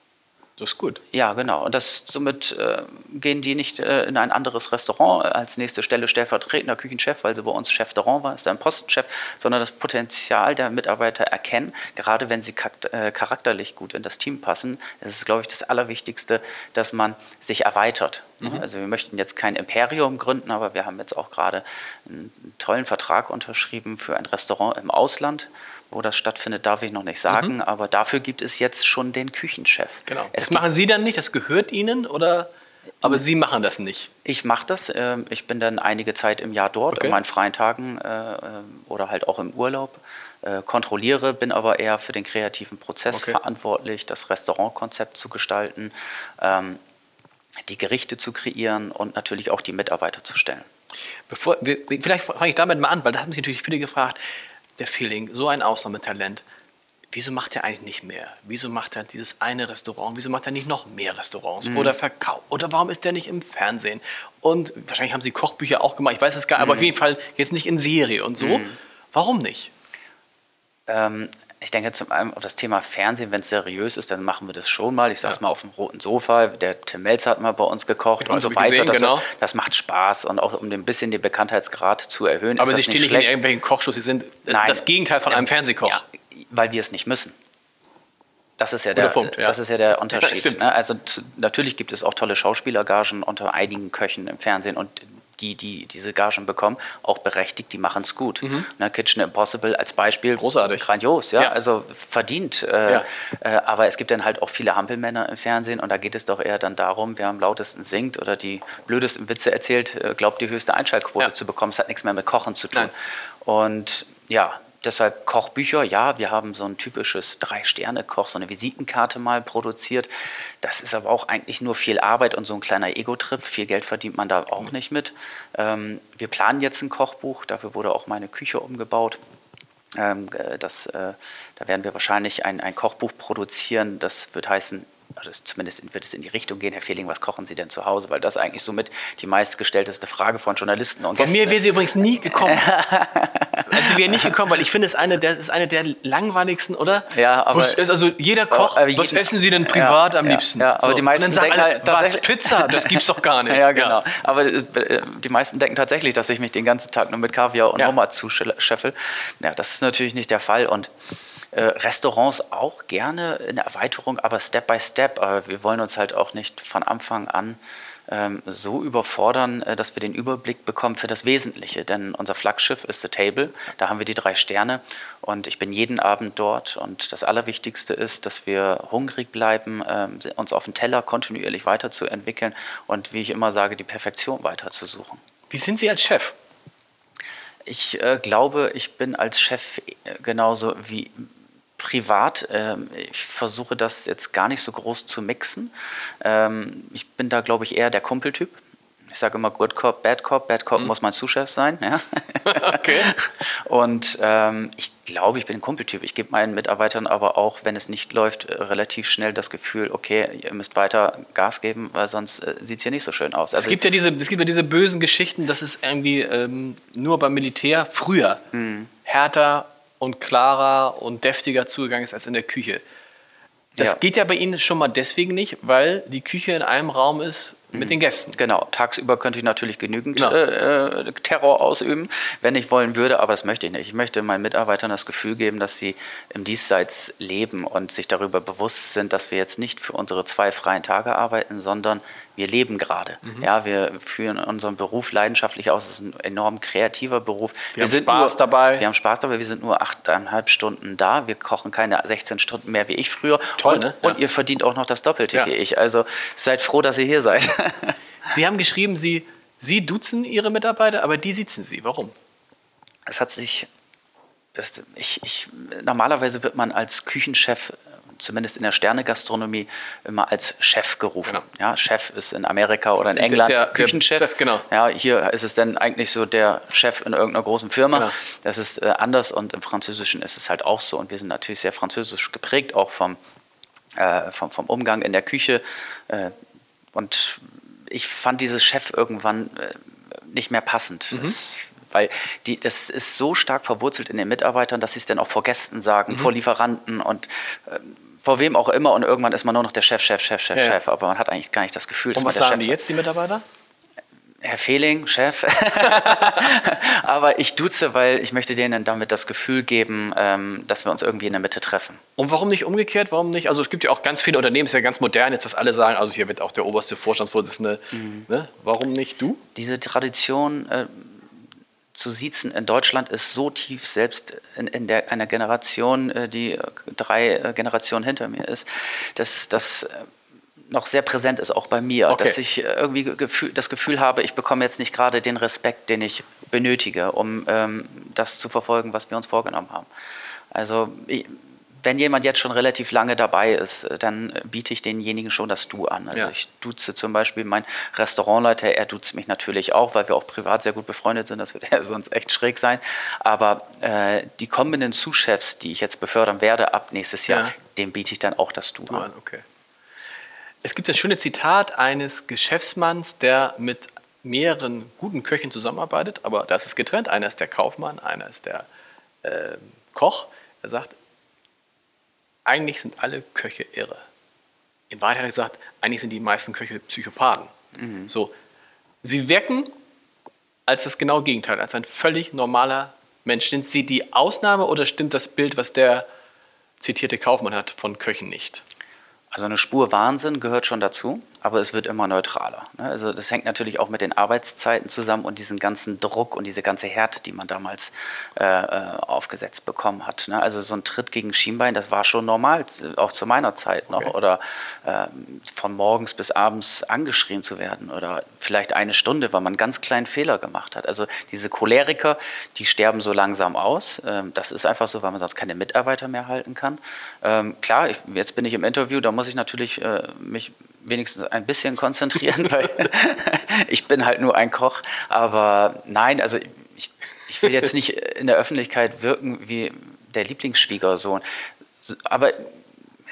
Das ist gut. Ja, genau. Und das, somit äh, gehen die nicht äh, in ein anderes Restaurant als nächste Stelle stellvertretender Küchenchef, weil sie bei uns Chef de Rang war, ist ein Postenchef, sondern das Potenzial der Mitarbeiter erkennen, gerade wenn sie äh, charakterlich gut in das Team passen. Das ist, glaube ich, das Allerwichtigste, dass man sich erweitert. Mhm. Also wir möchten jetzt kein Imperium gründen, aber wir haben jetzt auch gerade einen tollen Vertrag unterschrieben für ein Restaurant im Ausland wo das stattfindet, darf ich noch nicht sagen, mhm. aber dafür gibt es jetzt schon den Küchenchef. Genau. Es das machen Sie dann nicht, das gehört Ihnen oder? Aber Sie machen das nicht. Ich mache das. Ähm, ich bin dann einige Zeit im Jahr dort, okay. in meinen freien Tagen äh, ähm, oder halt auch im Urlaub. Äh, kontrolliere, bin aber eher für den kreativen Prozess okay. verantwortlich, das Restaurantkonzept zu gestalten, ähm, die Gerichte zu kreieren und natürlich auch die Mitarbeiter zu stellen. Bevor, vielleicht fange ich damit mal an, weil da haben sich natürlich viele gefragt, der Feeling, so ein Ausnahmetalent, wieso macht er eigentlich nicht mehr? Wieso macht er dieses eine Restaurant? Wieso macht er nicht noch mehr Restaurants mhm. oder Verkauf? Oder warum ist der nicht im Fernsehen? Und wahrscheinlich haben sie Kochbücher auch gemacht, ich weiß es gar nicht, mhm. aber auf jeden Fall jetzt nicht in Serie und so. Mhm. Warum nicht? Ähm, ich denke zum einen auf das Thema Fernsehen, wenn es seriös ist, dann machen wir das schon mal. Ich saß ja. mal auf dem roten Sofa, der Tim Melzer hat mal bei uns gekocht genau, und so weiter. Gesehen, das, genau. das, macht Spaß und auch um ein bisschen den Bekanntheitsgrad zu erhöhen. Aber Sie stehen nicht in irgendwelchen Kochshows, Sie sind Nein. das Gegenteil von ja. einem Fernsehkoch. Ja, weil wir es nicht müssen. Das ist ja der, Punkt, ja. Das ist ja der Unterschied. Ne? Also natürlich gibt es auch tolle Schauspielergagen unter einigen Köchen im Fernsehen und die, die diese Gagen bekommen, auch berechtigt, die machen es gut. Mhm. Ne, Kitchen Impossible als Beispiel. Großartig. Grandios, ja, ja. also verdient. Äh, ja. äh, aber es gibt dann halt auch viele Hampelmänner im Fernsehen und da geht es doch eher dann darum, wer am lautesten singt oder die blödesten Witze erzählt, äh, glaubt die höchste Einschaltquote ja. zu bekommen. Es hat nichts mehr mit Kochen zu tun. Nein. Und ja, deshalb Kochbücher, ja, wir haben so ein typisches Drei-Sterne-Koch, so eine Visitenkarte mal produziert. Das ist aber auch eigentlich nur viel Arbeit und so ein kleiner Ego-Trip. Viel Geld verdient man da auch nicht mit. Ähm, wir planen jetzt ein Kochbuch, dafür wurde auch meine Küche umgebaut. Ähm, äh, das, äh, da werden wir wahrscheinlich ein, ein Kochbuch produzieren, das wird heißen also zumindest wird es in die Richtung gehen, Herr Fehling, was kochen Sie denn zu Hause? Weil das eigentlich somit die meistgestellteste Frage von Journalisten und Von Gästen mir wäre sie übrigens nie gekommen. also sie wäre nicht gekommen, weil ich finde, es eine der, ist eine der langweiligsten, oder? Ja, aber... also jeder Koch, aber jeden, was essen Sie denn privat ja, am liebsten? Ja, aber so. die meisten denken halt... Was, Pizza? Das gibt's doch gar nicht. ja, genau. Ja. Aber äh, die meisten denken tatsächlich, dass ich mich den ganzen Tag nur mit Kaviar und ja. Oma zuscheffel. Ja, das ist natürlich nicht der Fall und äh, Restaurants auch gerne in Erweiterung, aber Step by Step. Aber wir wollen uns halt auch nicht von Anfang an so überfordern, äh, dass wir den Überblick bekommen für das Wesentliche. Denn unser Flaggschiff ist The Table, da haben wir die drei Sterne und ich bin jeden Abend dort. Und das Allerwichtigste ist, dass wir hungrig bleiben, ähm, uns auf dem Teller kontinuierlich weiterzuentwickeln und wie ich immer sage, die Perfektion weiterzusuchen. Wie sind Sie als Chef? Ich äh, glaube, ich bin als Chef äh, genauso wie privat, ähm, ich versuche das jetzt gar nicht so groß zu mixen. Ähm, ich bin da, glaube ich, eher der Kumpeltyp. Ich sage immer Good Cop, Bad Cop. Bad Cop mhm. muss mein Zuschef sein. Ja? okay. Und ähm, ich glaube, ich bin ein Kumpeltyp. Ich gebe meinen Mitarbeitern aber auch, wenn es nicht läuft, äh, relativ schnell das Gefühl, okay, ihr müsst weiter Gas geben, weil sonst äh, sieht es hier nicht so schön aus. Also es, gibt ja diese, es gibt ja diese bösen Geschichten, dass es irgendwie ähm, nur beim Militär früher mhm. härter und klarer und deftiger zugegangen ist als in der Küche. Das Ja. geht ja bei Ihnen schon mal deswegen nicht, weil die Küche in einem Raum ist mit den Gästen. Genau, tagsüber könnte ich natürlich genügend Genau. äh, äh, Terror ausüben, wenn ich wollen würde, aber das möchte ich nicht. Ich möchte meinen Mitarbeitern das Gefühl geben, dass sie im Diesseits leben und sich darüber bewusst sind, dass wir jetzt nicht für unsere zwei freien Tage arbeiten, sondern wir leben gerade. Mhm. Ja, wir führen unseren Beruf leidenschaftlich aus. Es ist ein enorm kreativer Beruf. Wir haben Spaß nur, dabei. Wir haben Spaß dabei. Wir sind nur achteinhalb Stunden da. Wir kochen keine 16 Stunden mehr wie ich früher. Toll, und, ne? Und Ja. ihr verdient auch noch das Doppelte Ja. wie ich. Also seid froh, dass ihr hier seid. Sie haben geschrieben, Sie, Sie duzen Ihre Mitarbeiter, aber die sitzen Sie. Warum? es hat sich, es, ich, ich, normalerweise wird man als Küchenchef, zumindest in der Sternegastronomie, immer als Chef gerufen. Genau. Ja, Chef ist in Amerika oder in Der- England der- der Küchenchef. Chef, genau. Ja, hier ist es dann eigentlich so der Chef in irgendeiner großen Firma. Genau. Das ist äh, anders und im Französischen ist es halt auch so. Und wir sind natürlich sehr französisch geprägt, auch vom, äh, vom, vom Umgang in der Küche. Äh, und ich fand dieses Chef irgendwann äh, nicht mehr passend. Mhm. Es, weil die, das ist so stark verwurzelt in den Mitarbeitern, dass sie es dann auch vor Gästen Mhm. sagen, vor Lieferanten und ähm, vor wem auch immer. Und irgendwann ist man nur noch der Chef, Chef, Chef, Chef, Ja. Chef. Aber man hat eigentlich gar nicht das Gefühl, dass Und man was der sagen Chef die ist. jetzt, die Mitarbeiter? Herr Fehling, Chef. Aber ich duze, weil ich möchte denen damit das Gefühl geben, ähm, dass wir uns irgendwie in der Mitte treffen. Und warum nicht umgekehrt? Warum nicht? Also es gibt ja auch ganz viele Unternehmen, ist ja ganz modern jetzt, dass alle sagen, also hier wird auch der oberste Vorstandsvorsitzende. Mhm. Ne? Warum nicht du? Diese Tradition äh, zu siezen in Deutschland ist so tief, selbst in, in der, einer Generation, äh, die drei äh, Generationen hinter mir ist, dass das äh, noch sehr präsent ist, auch bei mir, Okay. dass ich äh, irgendwie ge- Gefühl, das Gefühl habe, ich bekomme jetzt nicht gerade den Respekt, den ich benötige, um ähm, das zu verfolgen, was wir uns vorgenommen haben. Also ich, wenn jemand jetzt schon relativ lange dabei ist, äh, dann biete ich denjenigen schon das Du an. Also Ja. ich duze zum Beispiel meinen Restaurantleiter, er duzt mich natürlich auch, weil wir auch privat sehr gut befreundet sind, das würde ja sonst echt schräg sein. Aber äh, die kommenden Sous-Chefs, die ich jetzt befördern werde ab nächstes Jahr, Ja. dem biete ich dann auch das Du, Du an. an, okay. Es gibt das schöne Zitat eines Geschäftsmanns, der mit mehreren guten Köchen zusammenarbeitet, aber das ist getrennt. Einer ist der Kaufmann, einer ist der äh, Koch. Er sagt, eigentlich sind alle Köche irre. In Wahrheit hat er gesagt, eigentlich sind die meisten Köche Psychopathen. So, sie wirken als das genaue Gegenteil, als ein völlig normaler Mensch. Sind sie die Ausnahme oder stimmt das Bild, was der zitierte Kaufmann hat, von Köchen nicht? Also eine Spur Wahnsinn gehört schon dazu, aber es wird immer neutraler. ne? Also das hängt natürlich auch mit den Arbeitszeiten zusammen und diesen ganzen Druck und diese ganze Härte, die man damals äh, äh, aufgesetzt bekommen hat. ne? Also so ein Tritt gegen Schienbein, das war schon normal, auch zu meiner Zeit noch. Okay. Oder ähm, von morgens bis abends angeschrien zu werden oder vielleicht eine Stunde, weil man einen ganz kleinen Fehler gemacht hat. Also diese Choleriker, die sterben so langsam aus. Ähm, das ist einfach so, weil man sonst keine Mitarbeiter mehr halten kann. Ähm, klar, ich, jetzt bin ich im Interview, da muss ich natürlich äh, mich wenigstens ein bisschen konzentrieren, weil ich bin halt nur ein Koch. Aber nein, also ich, ich will jetzt nicht in der Öffentlichkeit wirken wie der Lieblingsschwiegersohn. So- Aber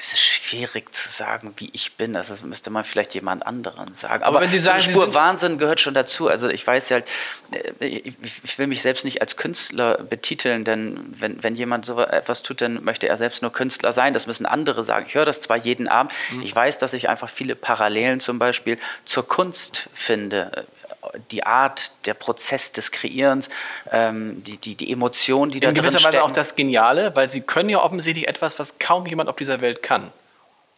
es ist schwierig zu sagen, wie ich bin. Das ist, müsste man vielleicht jemand anderen sagen. Aber Aber, wenn Sie so sagen, Sie Spur sind- Wahnsinn gehört schon dazu. Also ich weiß halt, ich will mich selbst nicht als Künstler betiteln, denn wenn, wenn jemand so etwas tut, dann möchte er selbst nur Künstler sein. Das müssen andere sagen. Ich höre das zwar jeden Abend. Mhm. Ich weiß, dass ich einfach viele Parallelen zum Beispiel zur Kunst finde. Die Art, der Prozess des Kreierens, ähm, die, die, die Emotionen, die da In drin gewisser Weise stecken. auch das Geniale, weil sie können ja offensichtlich etwas, was kaum jemand auf dieser Welt kann.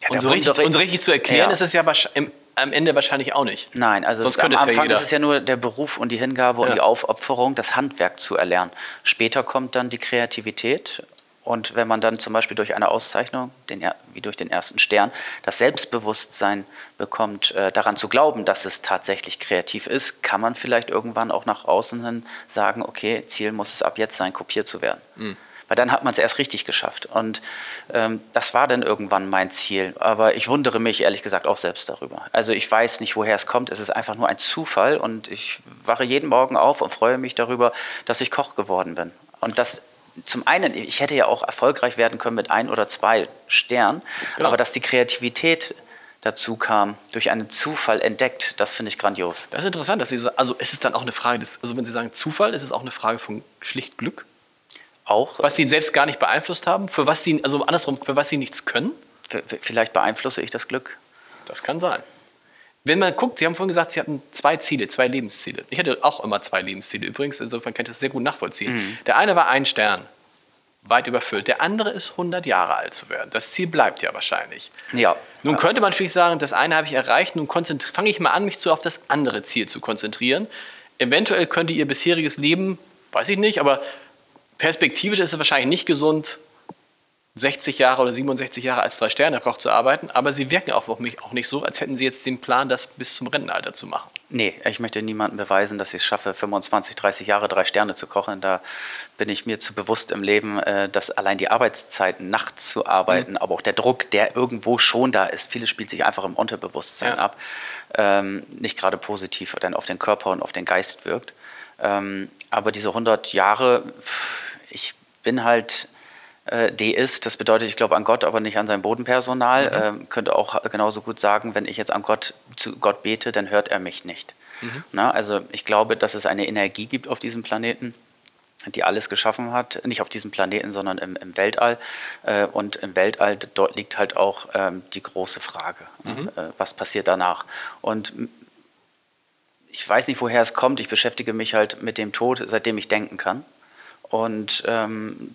Ja, und, so richtig, und richtig zu erklären Ja. ist es ja im, am Ende wahrscheinlich auch nicht. Nein, also Sonst es, am ja Anfang jeder. ist es ja nur der Beruf und die Hingabe Ja. und die Aufopferung, das Handwerk zu erlernen. Später kommt dann die Kreativität und wenn man dann zum Beispiel durch eine Auszeichnung, den, wie durch den ersten Stern, das Selbstbewusstsein bekommt, äh, daran zu glauben, dass es tatsächlich kreativ ist, kann man vielleicht irgendwann auch nach außen hin sagen, okay, Ziel muss es ab jetzt sein, kopiert zu werden. Mhm. Weil dann hat man es erst richtig geschafft. Und ähm, das war dann irgendwann mein Ziel. Aber ich wundere mich ehrlich gesagt auch selbst darüber. Also ich weiß nicht, woher es kommt. Es ist einfach nur ein Zufall. Und ich wache jeden Morgen auf und freue mich darüber, dass ich Koch geworden bin. Und das zum einen, ich hätte ja auch erfolgreich werden können mit ein oder zwei Sternen. Genau. Aber dass die Kreativität dazu kam, durch einen Zufall entdeckt, das finde ich grandios. Das ist interessant, dass Sie, also ist es dann auch eine Frage des, also wenn Sie sagen Zufall, ist es auch eine Frage von schlicht Glück? auch. Was sie selbst gar nicht beeinflusst haben? Für was sie, also andersrum, für was sie nichts können? Vielleicht beeinflusse ich das Glück. Das kann sein. Wenn man guckt, Sie haben vorhin gesagt, Sie hatten zwei Ziele, zwei Lebensziele. Ich hatte auch immer zwei Lebensziele übrigens, insofern kann ich das sehr gut nachvollziehen. Mhm. Der eine war ein Stern, weit überfüllt. Der andere ist 100 Jahre alt zu werden. Das Ziel bleibt ja wahrscheinlich. Ja. Nun könnte man natürlich sagen, das eine habe ich erreicht, nun fange ich mal an, mich zu auf das andere Ziel zu konzentrieren. Eventuell könnte Ihr bisheriges Leben, weiß ich nicht, aber perspektivisch ist es wahrscheinlich nicht gesund, 60 Jahre oder 67 Jahre als Drei-Sterne-Koch zu arbeiten, aber sie wirken auf mich auch nicht so, als hätten sie jetzt den Plan, das bis zum Rentenalter zu machen. Nee, ich möchte niemandem beweisen, dass ich es schaffe, 25, 30 Jahre drei Sterne zu kochen. Da bin ich mir zu bewusst im Leben, äh, dass allein die Arbeitszeiten, nachts zu arbeiten, mhm. aber auch der Druck, der irgendwo schon da ist, vieles spielt sich einfach im Unterbewusstsein ja. ab, ähm, nicht gerade positiv dann auf den Körper und auf den Geist wirkt. Ähm, aber diese 100 Jahre, ich bin halt äh, Deist, das bedeutet, ich glaube an Gott, aber nicht an sein Bodenpersonal. Mhm. Ähm, könnte auch genauso gut sagen, wenn ich jetzt an Gott zu Gott bete, dann hört er mich nicht. Mhm. Na, also ich glaube, dass es eine Energie gibt auf diesem Planeten, die alles geschaffen hat, nicht auf diesem Planeten, sondern im, im Weltall. Äh, und im Weltall, dort liegt halt auch ähm, die große Frage, mhm. äh, was passiert danach. Und ich weiß nicht, woher es kommt. Ich beschäftige mich halt mit dem Tod, seitdem ich denken kann. Und ähm,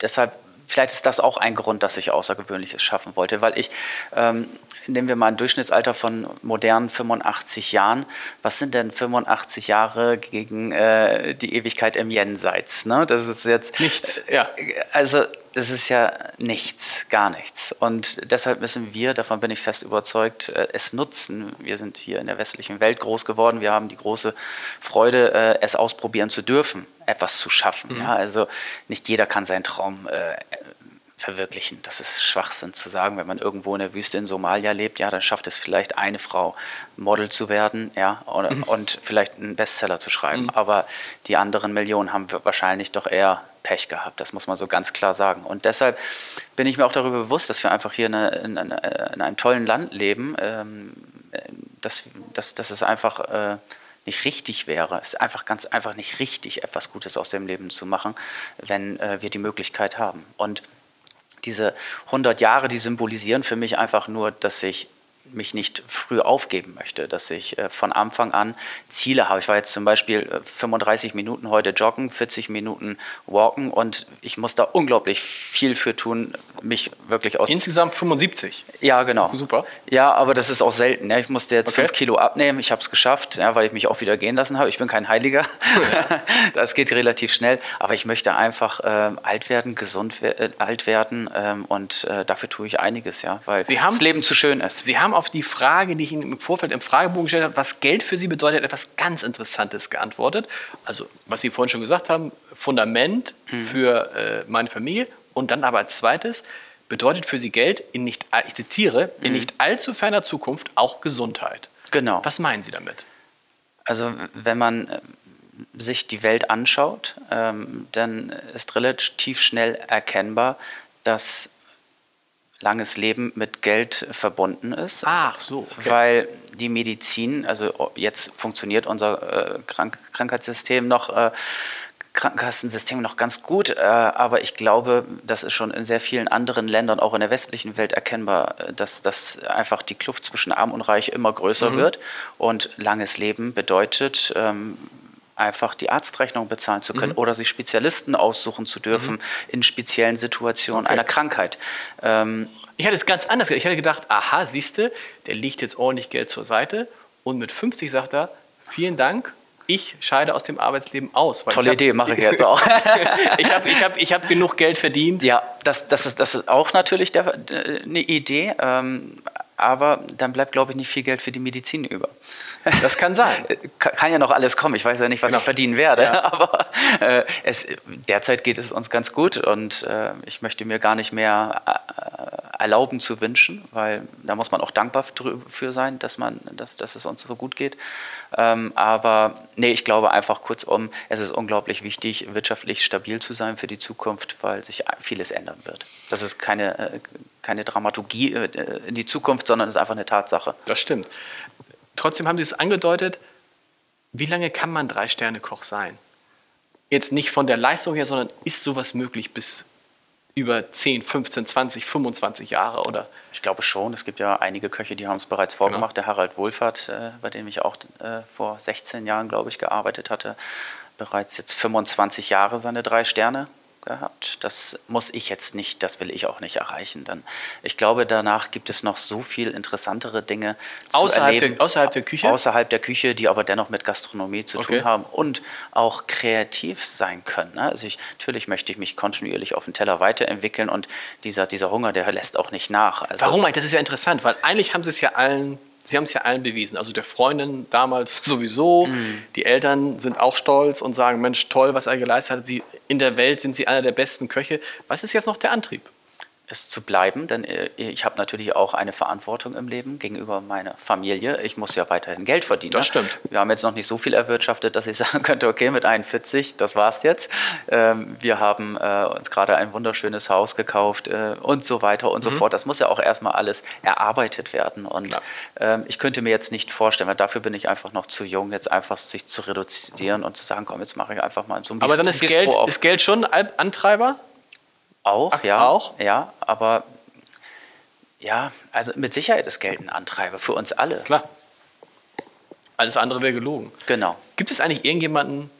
deshalb, vielleicht ist das auch ein Grund, dass ich Außergewöhnliches schaffen wollte, weil ich, ähm, nehmen wir mal ein Durchschnittsalter von modernen 85 Jahren. Was sind denn 85 Jahre gegen äh, die Ewigkeit im Jenseits? Ne? Das ist jetzt. Nichts, ja. Also, das ist ja nichts, gar nichts. Und deshalb müssen wir, davon bin ich fest überzeugt, äh, es nutzen. Wir sind hier in der westlichen Welt groß geworden. Wir haben die große Freude, äh, es ausprobieren zu dürfen, etwas zu schaffen. Mhm. Ja, also nicht jeder kann seinen Traum äh, verwirklichen. Das ist Schwachsinn zu sagen, wenn man irgendwo in der Wüste in Somalia lebt, ja, dann schafft es vielleicht eine Frau, Model zu werden, ja, und, mhm. und vielleicht einen Bestseller zu schreiben. Mhm. Aber die anderen Millionen haben wahrscheinlich doch eher Pech gehabt. Das muss man so ganz klar sagen. Und deshalb bin ich mir auch darüber bewusst, dass wir einfach hier in, in, in einem tollen Land leben, ähm, dass, dass, dass es einfach äh, nicht richtig wäre. Es ist einfach ganz einfach nicht richtig, etwas Gutes aus dem Leben zu machen, wenn äh, wir die Möglichkeit haben. Und diese 100 Jahre, die symbolisieren für mich einfach nur, dass ich mich nicht früh aufgeben möchte, dass ich äh, von Anfang an Ziele habe. Ich war jetzt zum Beispiel 35 äh, Minuten heute joggen, 40 Minuten walken und ich muss da unglaublich viel für tun, mich wirklich aus. Insgesamt 75? Ja, genau. Super. Ja, aber das ist auch selten. Ja. Ich musste jetzt okay. 5 Kilo abnehmen. Ich habe es geschafft, ja, weil ich mich auch wieder gehen lassen habe. Ich bin kein Heiliger. Ja. das geht relativ schnell. Aber ich möchte einfach äh, alt werden, gesund äh, alt werden ähm, und dafür tue ich einiges, ja, weil das Leben zu schön ist. Sie haben auf die Frage, die ich Ihnen im Vorfeld im Fragebogen gestellt habe, was Geld für Sie bedeutet, etwas ganz Interessantes geantwortet. Also, was Sie vorhin schon gesagt haben, Fundament mhm. für äh, meine Familie. Und dann aber als zweites, bedeutet für Sie Geld in nicht, ich zitiere, in mhm. nicht allzu ferner Zukunft auch Gesundheit. Genau. Was meinen Sie damit? Also, wenn man äh, sich die Welt anschaut, ähm, dann ist relativ schnell erkennbar, dass langes Leben mit Geld verbunden ist. Ach so. Okay. Weil die Medizin, also jetzt funktioniert unser äh, Krank Krankheitssystem noch, äh, Krankenkassensystem noch ganz gut, äh, aber ich glaube, das ist schon in sehr vielen anderen Ländern, auch in der westlichen Welt erkennbar, äh, dass, dass einfach die Kluft zwischen Arm und Reich immer größer mhm. wird und langes Leben bedeutet, ähm, einfach die Arztrechnung bezahlen zu können mhm. oder sich Spezialisten aussuchen zu dürfen mhm. in speziellen Situationen okay. einer Krankheit. Ähm, ich hatte es ganz anders gedacht. Ich hatte gedacht, aha, siehste, der legt jetzt ordentlich Geld zur Seite und mit 50 sagt er, vielen Dank, ich scheide aus dem Arbeitsleben aus. Tolle hab, Idee, mache ich jetzt auch. ich habe ich hab, ich hab genug Geld verdient. Ja, das, das, ist, das ist auch natürlich der, eine Idee. Ähm, aber dann bleibt, glaube ich, nicht viel Geld für die Medizin über. Das kann sein. kann ja noch alles kommen. Ich weiß ja nicht, was genau. ich verdienen werde, ja. aber äh, es, derzeit geht es uns ganz gut und äh, ich möchte mir gar nicht mehr äh, erlauben zu wünschen, weil da muss man auch dankbar für sein, dass, man, dass, dass es uns so gut geht. Ähm, aber nee, ich glaube einfach kurzum, es ist unglaublich wichtig, wirtschaftlich stabil zu sein für die Zukunft, weil sich vieles ändern wird. Das ist keine, äh, keine Dramaturgie äh, in die Zukunft, sondern ist einfach eine Tatsache. Das stimmt. Trotzdem haben Sie es angedeutet, wie lange kann man Drei-Sterne-Koch sein? Jetzt nicht von der Leistung her, sondern ist sowas möglich bis über 10, 15, 20, 25 Jahre oder? Ich glaube schon. Es gibt ja einige Köche, die haben es bereits vorgemacht. Genau. Der Harald Wohlfahrt, äh, bei dem ich auch äh, vor 16 Jahren, glaube ich, gearbeitet hatte, bereits jetzt 25 Jahre seine drei Sterne gehabt. Das muss ich jetzt nicht, das will ich auch nicht erreichen. Dann, ich glaube, danach gibt es noch so viel interessantere Dinge außerhalb, erleben, der, außerhalb der Küche? Außerhalb der Küche, die aber dennoch mit Gastronomie zu okay. tun haben und auch kreativ sein können. Ne? Also ich, natürlich möchte ich mich kontinuierlich auf den Teller weiterentwickeln und dieser, dieser Hunger, der lässt auch nicht nach. Also Warum? Das ist ja interessant, weil eigentlich haben sie es ja allen Sie haben es ja allen bewiesen. Also der Freundin damals sowieso. Mm. Die Eltern sind auch stolz und sagen, Mensch, toll, was er geleistet hat. Sie, in der Welt sind sie einer der besten Köche. Was ist jetzt noch der Antrieb? Es zu bleiben, denn äh, ich habe natürlich auch eine Verantwortung im Leben gegenüber meiner Familie. Ich muss ja weiterhin Geld verdienen. Das ne? stimmt. Wir haben jetzt noch nicht so viel erwirtschaftet, dass ich sagen könnte, okay, mit 41, das war's jetzt. Ähm, wir haben äh, uns gerade ein wunderschönes Haus gekauft äh, und so weiter und mhm. so fort. Das muss ja auch erstmal alles erarbeitet werden. Und ähm, ich könnte mir jetzt nicht vorstellen, weil dafür bin ich einfach noch zu jung, jetzt einfach sich zu reduzieren und zu sagen, komm, jetzt mache ich einfach mal so ein bisschen. Aber dann ist Geld, ist Geld schon Antreiber? Auch, Ach, ja. Auch? Ja, aber ja, also mit Sicherheit ist Geld ein Antreiber für uns alle. Klar. Alles andere wäre gelogen. Genau. Gibt es eigentlich irgendjemanden,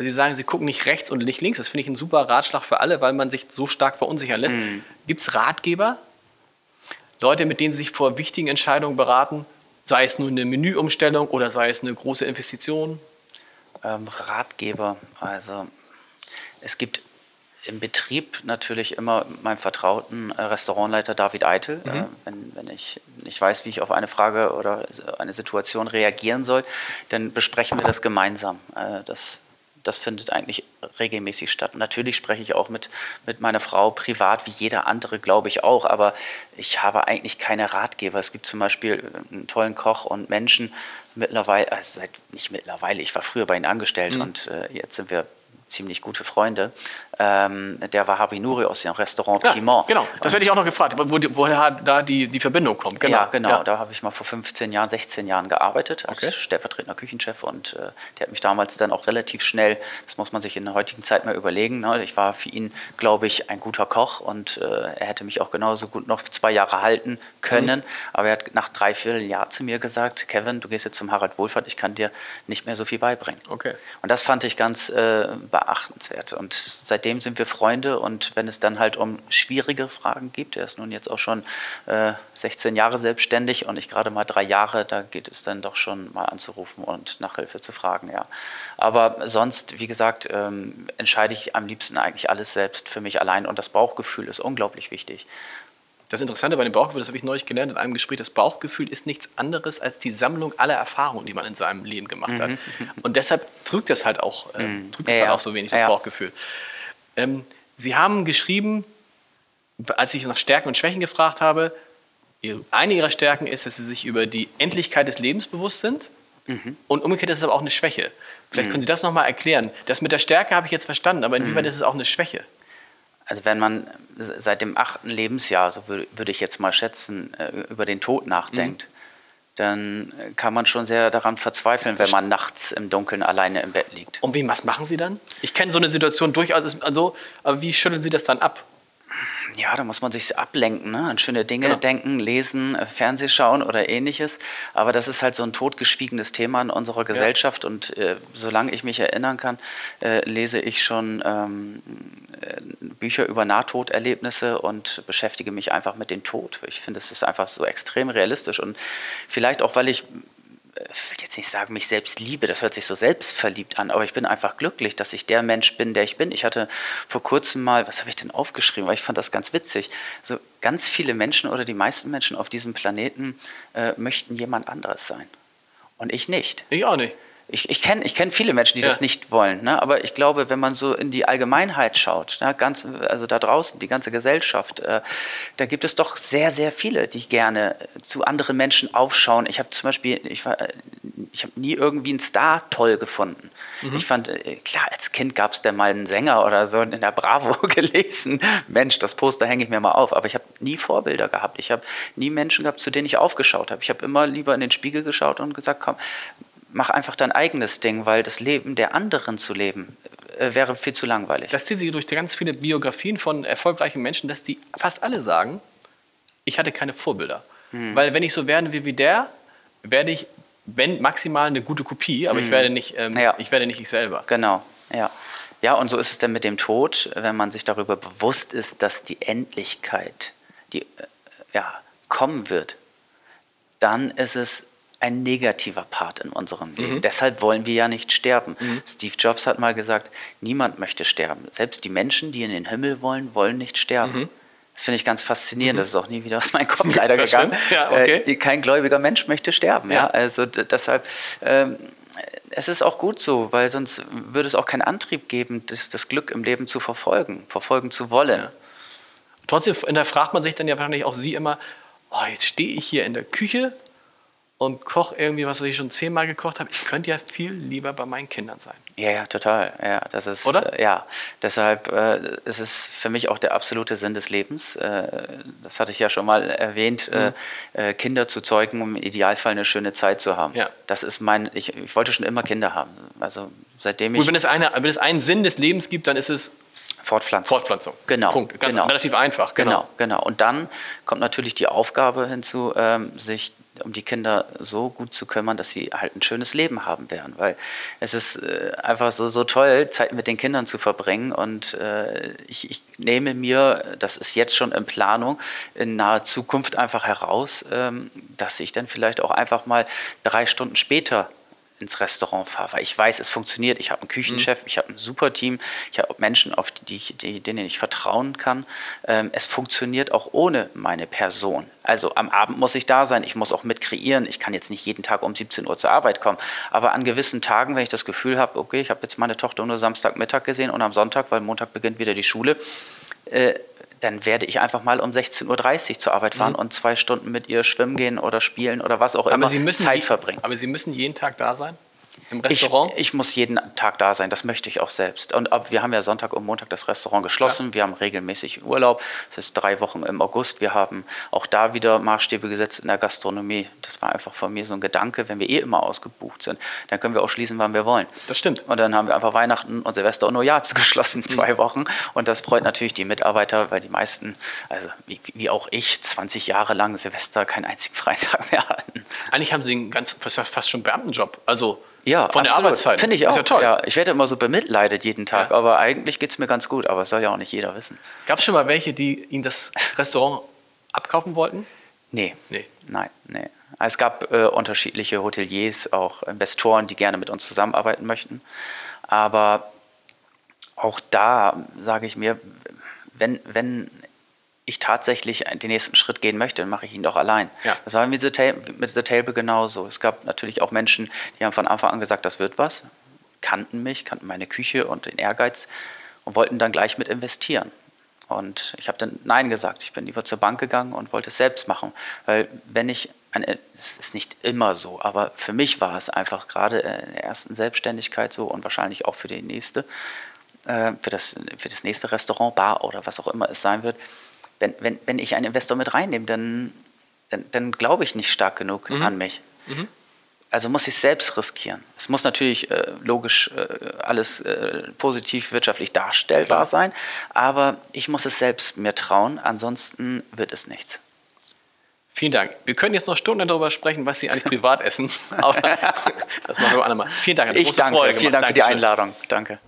Sie sagen, Sie gucken nicht rechts und nicht links? Das finde ich ein super Ratschlag für alle, weil man sich so stark verunsichern lässt. Mhm. Gibt es Ratgeber? Leute, mit denen Sie sich vor wichtigen Entscheidungen beraten? Sei es nur eine Menüumstellung oder sei es eine große Investition? Ähm, Ratgeber, also es gibt im Betrieb natürlich immer meinem vertrauten äh, Restaurantleiter David Eitel. Mhm. Äh, wenn, wenn ich nicht weiß, wie ich auf eine Frage oder eine Situation reagieren soll, dann besprechen wir das gemeinsam. Äh, das, das findet eigentlich regelmäßig statt. Und natürlich spreche ich auch mit, mit meiner Frau privat, wie jeder andere, glaube ich auch. Aber ich habe eigentlich keine Ratgeber. Es gibt zum Beispiel einen tollen Koch und Menschen mittlerweile, also seit nicht mittlerweile, ich war früher bei ihnen angestellt mhm. und jetzt sind wir ziemlich gute Freunde. Ähm, der war Habinuri aus dem Restaurant ja, Piment. Genau, das hätte ich auch noch gefragt, wo, woher da die, die Verbindung kommt. Genau. Ja, genau. Ja. Da habe ich mal vor 15 Jahren, 16 Jahren gearbeitet als okay. stellvertretender Küchenchef und äh, der hat mich damals dann auch relativ schnell, das muss man sich in der heutigen Zeit mal überlegen, ne? ich war für ihn, glaube ich, ein guter Koch und äh, er hätte mich auch genauso gut noch zwei Jahre halten können. Mhm. Aber er hat nach drei Vierteljahr zu mir gesagt, Kevin, du gehst jetzt zum Harald Wohlfahrt, ich kann dir nicht mehr so viel beibringen. Okay. Und das fand ich ganz äh, beachtenswert. Und seitdem sind wir Freunde und wenn es dann halt um schwierige Fragen gibt, er ist nun jetzt auch schon äh, 16 Jahre selbstständig und ich gerade mal drei Jahre, da geht es dann doch schon mal anzurufen und nach Hilfe zu fragen, ja. Aber sonst, wie gesagt, ähm, entscheide ich am liebsten eigentlich alles selbst für mich allein und das Bauchgefühl ist unglaublich wichtig. Das Interessante bei dem Bauchgefühl, das habe ich neulich gelernt in einem Gespräch, das Bauchgefühl ist nichts anderes als die Sammlung aller Erfahrungen, die man in seinem Leben gemacht hat. Mhm. Und deshalb drückt das halt auch, äh, mhm. drückt das ja, halt auch so wenig, das ja. Bauchgefühl. Ähm, Sie haben geschrieben, als ich nach Stärken und Schwächen gefragt habe, eine Ihrer Stärken ist, dass Sie sich über die Endlichkeit des Lebens bewusst sind. Mhm. Und umgekehrt ist es aber auch eine Schwäche. Vielleicht mhm. können Sie das nochmal erklären. Das mit der Stärke habe ich jetzt verstanden, aber inwieweit mhm. ist es auch eine Schwäche? Also wenn man seit dem achten Lebensjahr, so würde ich jetzt mal schätzen, äh, über den Tod nachdenkt, mhm. dann kann man schon sehr daran verzweifeln, wenn man nachts im Dunkeln alleine im Bett liegt. Und wie, was machen Sie dann? Ich kenne so eine Situation durchaus, also, aber wie schütteln Sie das dann ab? Ja, da muss man sich ablenken, ne? an schöne Dinge genau. denken, lesen, äh, Fernseh schauen oder ähnliches. Aber das ist halt so ein totgeschwiegenes Thema in unserer Gesellschaft. Ja. Und äh, solange ich mich erinnern kann, äh, lese ich schon ähm, äh, Bücher über Nahtoderlebnisse und beschäftige mich einfach mit dem Tod. Ich finde, es ist einfach so extrem realistisch. Und vielleicht auch, weil ich ich will jetzt nicht sagen, mich selbst liebe, das hört sich so selbstverliebt an, aber ich bin einfach glücklich, dass ich der Mensch bin, der ich bin. Ich hatte vor kurzem mal, was habe ich denn aufgeschrieben, weil ich fand das ganz witzig. So ganz viele Menschen oder die meisten Menschen auf diesem Planeten äh, möchten jemand anderes sein. Und ich nicht. Ich auch nicht. Ich, ich kenne ich kenn viele Menschen, die ja. das nicht wollen, ne? aber ich glaube, wenn man so in die Allgemeinheit schaut, ne? ganz, also da draußen, die ganze Gesellschaft, äh, da gibt es doch sehr, sehr viele, die gerne zu anderen Menschen aufschauen. Ich habe zum Beispiel, ich, ich habe nie irgendwie einen Star toll gefunden. Mhm. Ich fand, äh, klar, als Kind gab es da mal einen Sänger oder so in der Bravo gelesen. Mensch, das Poster hänge ich mir mal auf. Aber ich habe nie Vorbilder gehabt. Ich habe nie Menschen gehabt, zu denen ich aufgeschaut habe. Ich habe immer lieber in den Spiegel geschaut und gesagt, komm, mach einfach dein eigenes Ding, weil das Leben der anderen zu leben, äh, wäre viel zu langweilig. Das zieht sich durch ganz viele Biografien von erfolgreichen Menschen, dass die fast alle sagen, ich hatte keine Vorbilder. Hm. Weil wenn ich so werden will wie der, werde ich, wenn maximal eine gute Kopie, aber ich werde nicht, ähm, Hm. Ja. ich werde nicht ich selber. Genau, ja. Ja, und so ist es dann mit dem Tod, wenn man sich darüber bewusst ist, dass die Endlichkeit, die äh, ja, kommen wird, dann ist es ein negativer Part in unserem Leben. Deshalb wollen wir ja nicht sterben. Steve Jobs hat mal gesagt, niemand möchte sterben. Selbst die Menschen, die in den Himmel wollen, wollen nicht sterben. Das finde ich ganz faszinierend. Das ist auch nie wieder aus meinem Kopf leider Das gegangen. Ja, okay. äh, kein gläubiger Mensch möchte sterben. Ja. Ja. Also deshalb, ähm, es ist auch gut so, weil sonst würde es auch keinen Antrieb geben, das, das Glück im Leben zu verfolgen, verfolgen zu wollen. Ja. Trotzdem fragt man sich dann ja wahrscheinlich auch Sie immer, oh, jetzt stehe ich hier in der Küche und koche irgendwie, was ich schon zehnmal gekocht habe. Ich könnte ja viel lieber bei meinen Kindern sein. Ja, ja, total. Ja, das ist, Oder? Äh, ja, deshalb äh, ist es für mich auch der absolute Sinn des Lebens. Äh, das hatte ich ja schon mal erwähnt, Mhm. äh, äh, Kinder zu zeugen, um im Idealfall eine schöne Zeit zu haben. Ja. Das ist mein, ich, ich wollte schon immer Kinder haben. Also seitdem ich Gut, wenn es, eine, wenn es einen Sinn des Lebens gibt, dann ist es Fortpflanzung. Fortpflanzung. Genau, Punkt. Ganz genau. relativ einfach. Genau, genau. Und dann kommt natürlich die Aufgabe hinzu, ähm, sich um die Kinder so gut zu kümmern, dass sie halt ein schönes Leben haben werden. Weil es ist äh, einfach so, so toll, Zeit mit den Kindern zu verbringen. Und äh, ich, ich nehme mir, das ist jetzt schon in Planung, in naher Zukunft einfach heraus, ähm, dass ich dann vielleicht auch einfach mal drei Stunden später ins Restaurant fahre, weil ich weiß, es funktioniert. Ich habe einen Küchenchef, ich habe ein super Team, ich habe Menschen, auf die die, denen ich vertrauen kann. Ähm, es funktioniert auch ohne meine Person. Also am Abend muss ich da sein, ich muss auch mit kreieren. Ich kann jetzt nicht jeden Tag um 17 Uhr zur Arbeit kommen, aber an gewissen Tagen, wenn ich das Gefühl habe, okay, ich habe jetzt meine Tochter nur Samstagmittag gesehen und am Sonntag, weil Montag beginnt wieder die Schule, äh, dann werde ich einfach mal um 16.30 Uhr zur Arbeit fahren und zwei Stunden mit ihr schwimmen gehen oder spielen oder was auch immer Mhm. Aber Sie müssen Zeit verbringen. Aber Sie müssen jeden Tag da sein? Im Ich, Restaurant? ich muss jeden Tag da sein, das möchte ich auch selbst. Und ab, wir haben ja Sonntag und Montag das Restaurant geschlossen. Wir haben regelmäßig Urlaub. Es ist drei Wochen im August. Wir haben auch da wieder Maßstäbe gesetzt in der Gastronomie. Das war einfach von mir so ein Gedanke, wenn wir eh immer ausgebucht sind, dann können wir auch schließen, wann wir wollen. Das stimmt. Und dann haben wir einfach Weihnachten und Silvester und Neujahr geschlossen, Mhm. zwei Wochen. Und das freut natürlich die Mitarbeiter, weil die meisten, also wie, wie auch ich, 20 Jahre lang Silvester keinen einzigen freien Tag mehr hatten. Eigentlich haben Sie einen ganz, fast, fast schon Beamtenjob. Also Ja, von der absolut. Arbeitszeit. Finde ich auch. Ist ja toll. ich werde immer so bemitleidet jeden Tag, Ja. aber eigentlich geht es mir ganz gut, aber das soll ja auch nicht jeder wissen. Gab es schon mal welche, die Ihnen das Restaurant abkaufen wollten? Nee. Nee. Nein, nee. Es gab äh, unterschiedliche Hoteliers, auch Investoren, die gerne mit uns zusammenarbeiten möchten. Aber auch da sage ich mir, wenn, wenn ich tatsächlich den nächsten Schritt gehen möchte, dann mache ich ihn doch allein. Ja. Das war mit The, Table, mit The Table genauso. Es gab natürlich auch Menschen, die haben von Anfang an gesagt, das wird was, kannten mich, kannten meine Küche und den Ehrgeiz und wollten dann gleich mit investieren. Und ich habe dann Nein gesagt. Ich bin lieber zur Bank gegangen und wollte es selbst machen. Weil wenn ich, es ist nicht immer so, aber für mich war es einfach gerade in der ersten Selbstständigkeit so und wahrscheinlich auch für die nächste, äh, für, das, für das nächste Restaurant, Bar oder was auch immer es sein wird, wenn, wenn, wenn ich einen Investor mit reinnehme, dann, dann, dann glaube ich nicht stark genug an mich. Also muss ich es selbst riskieren. Es muss natürlich äh, logisch äh, alles äh, positiv wirtschaftlich darstellbar Klar. sein, aber ich muss es selbst mir trauen, ansonsten wird es nichts. Vielen Dank. Wir können jetzt noch Stunden darüber sprechen, was Sie eigentlich privat essen. Aber das machen wir andermal. Vielen Dank. Ich danke, Freude vielen gemacht. Dank für die. Einladung. Danke.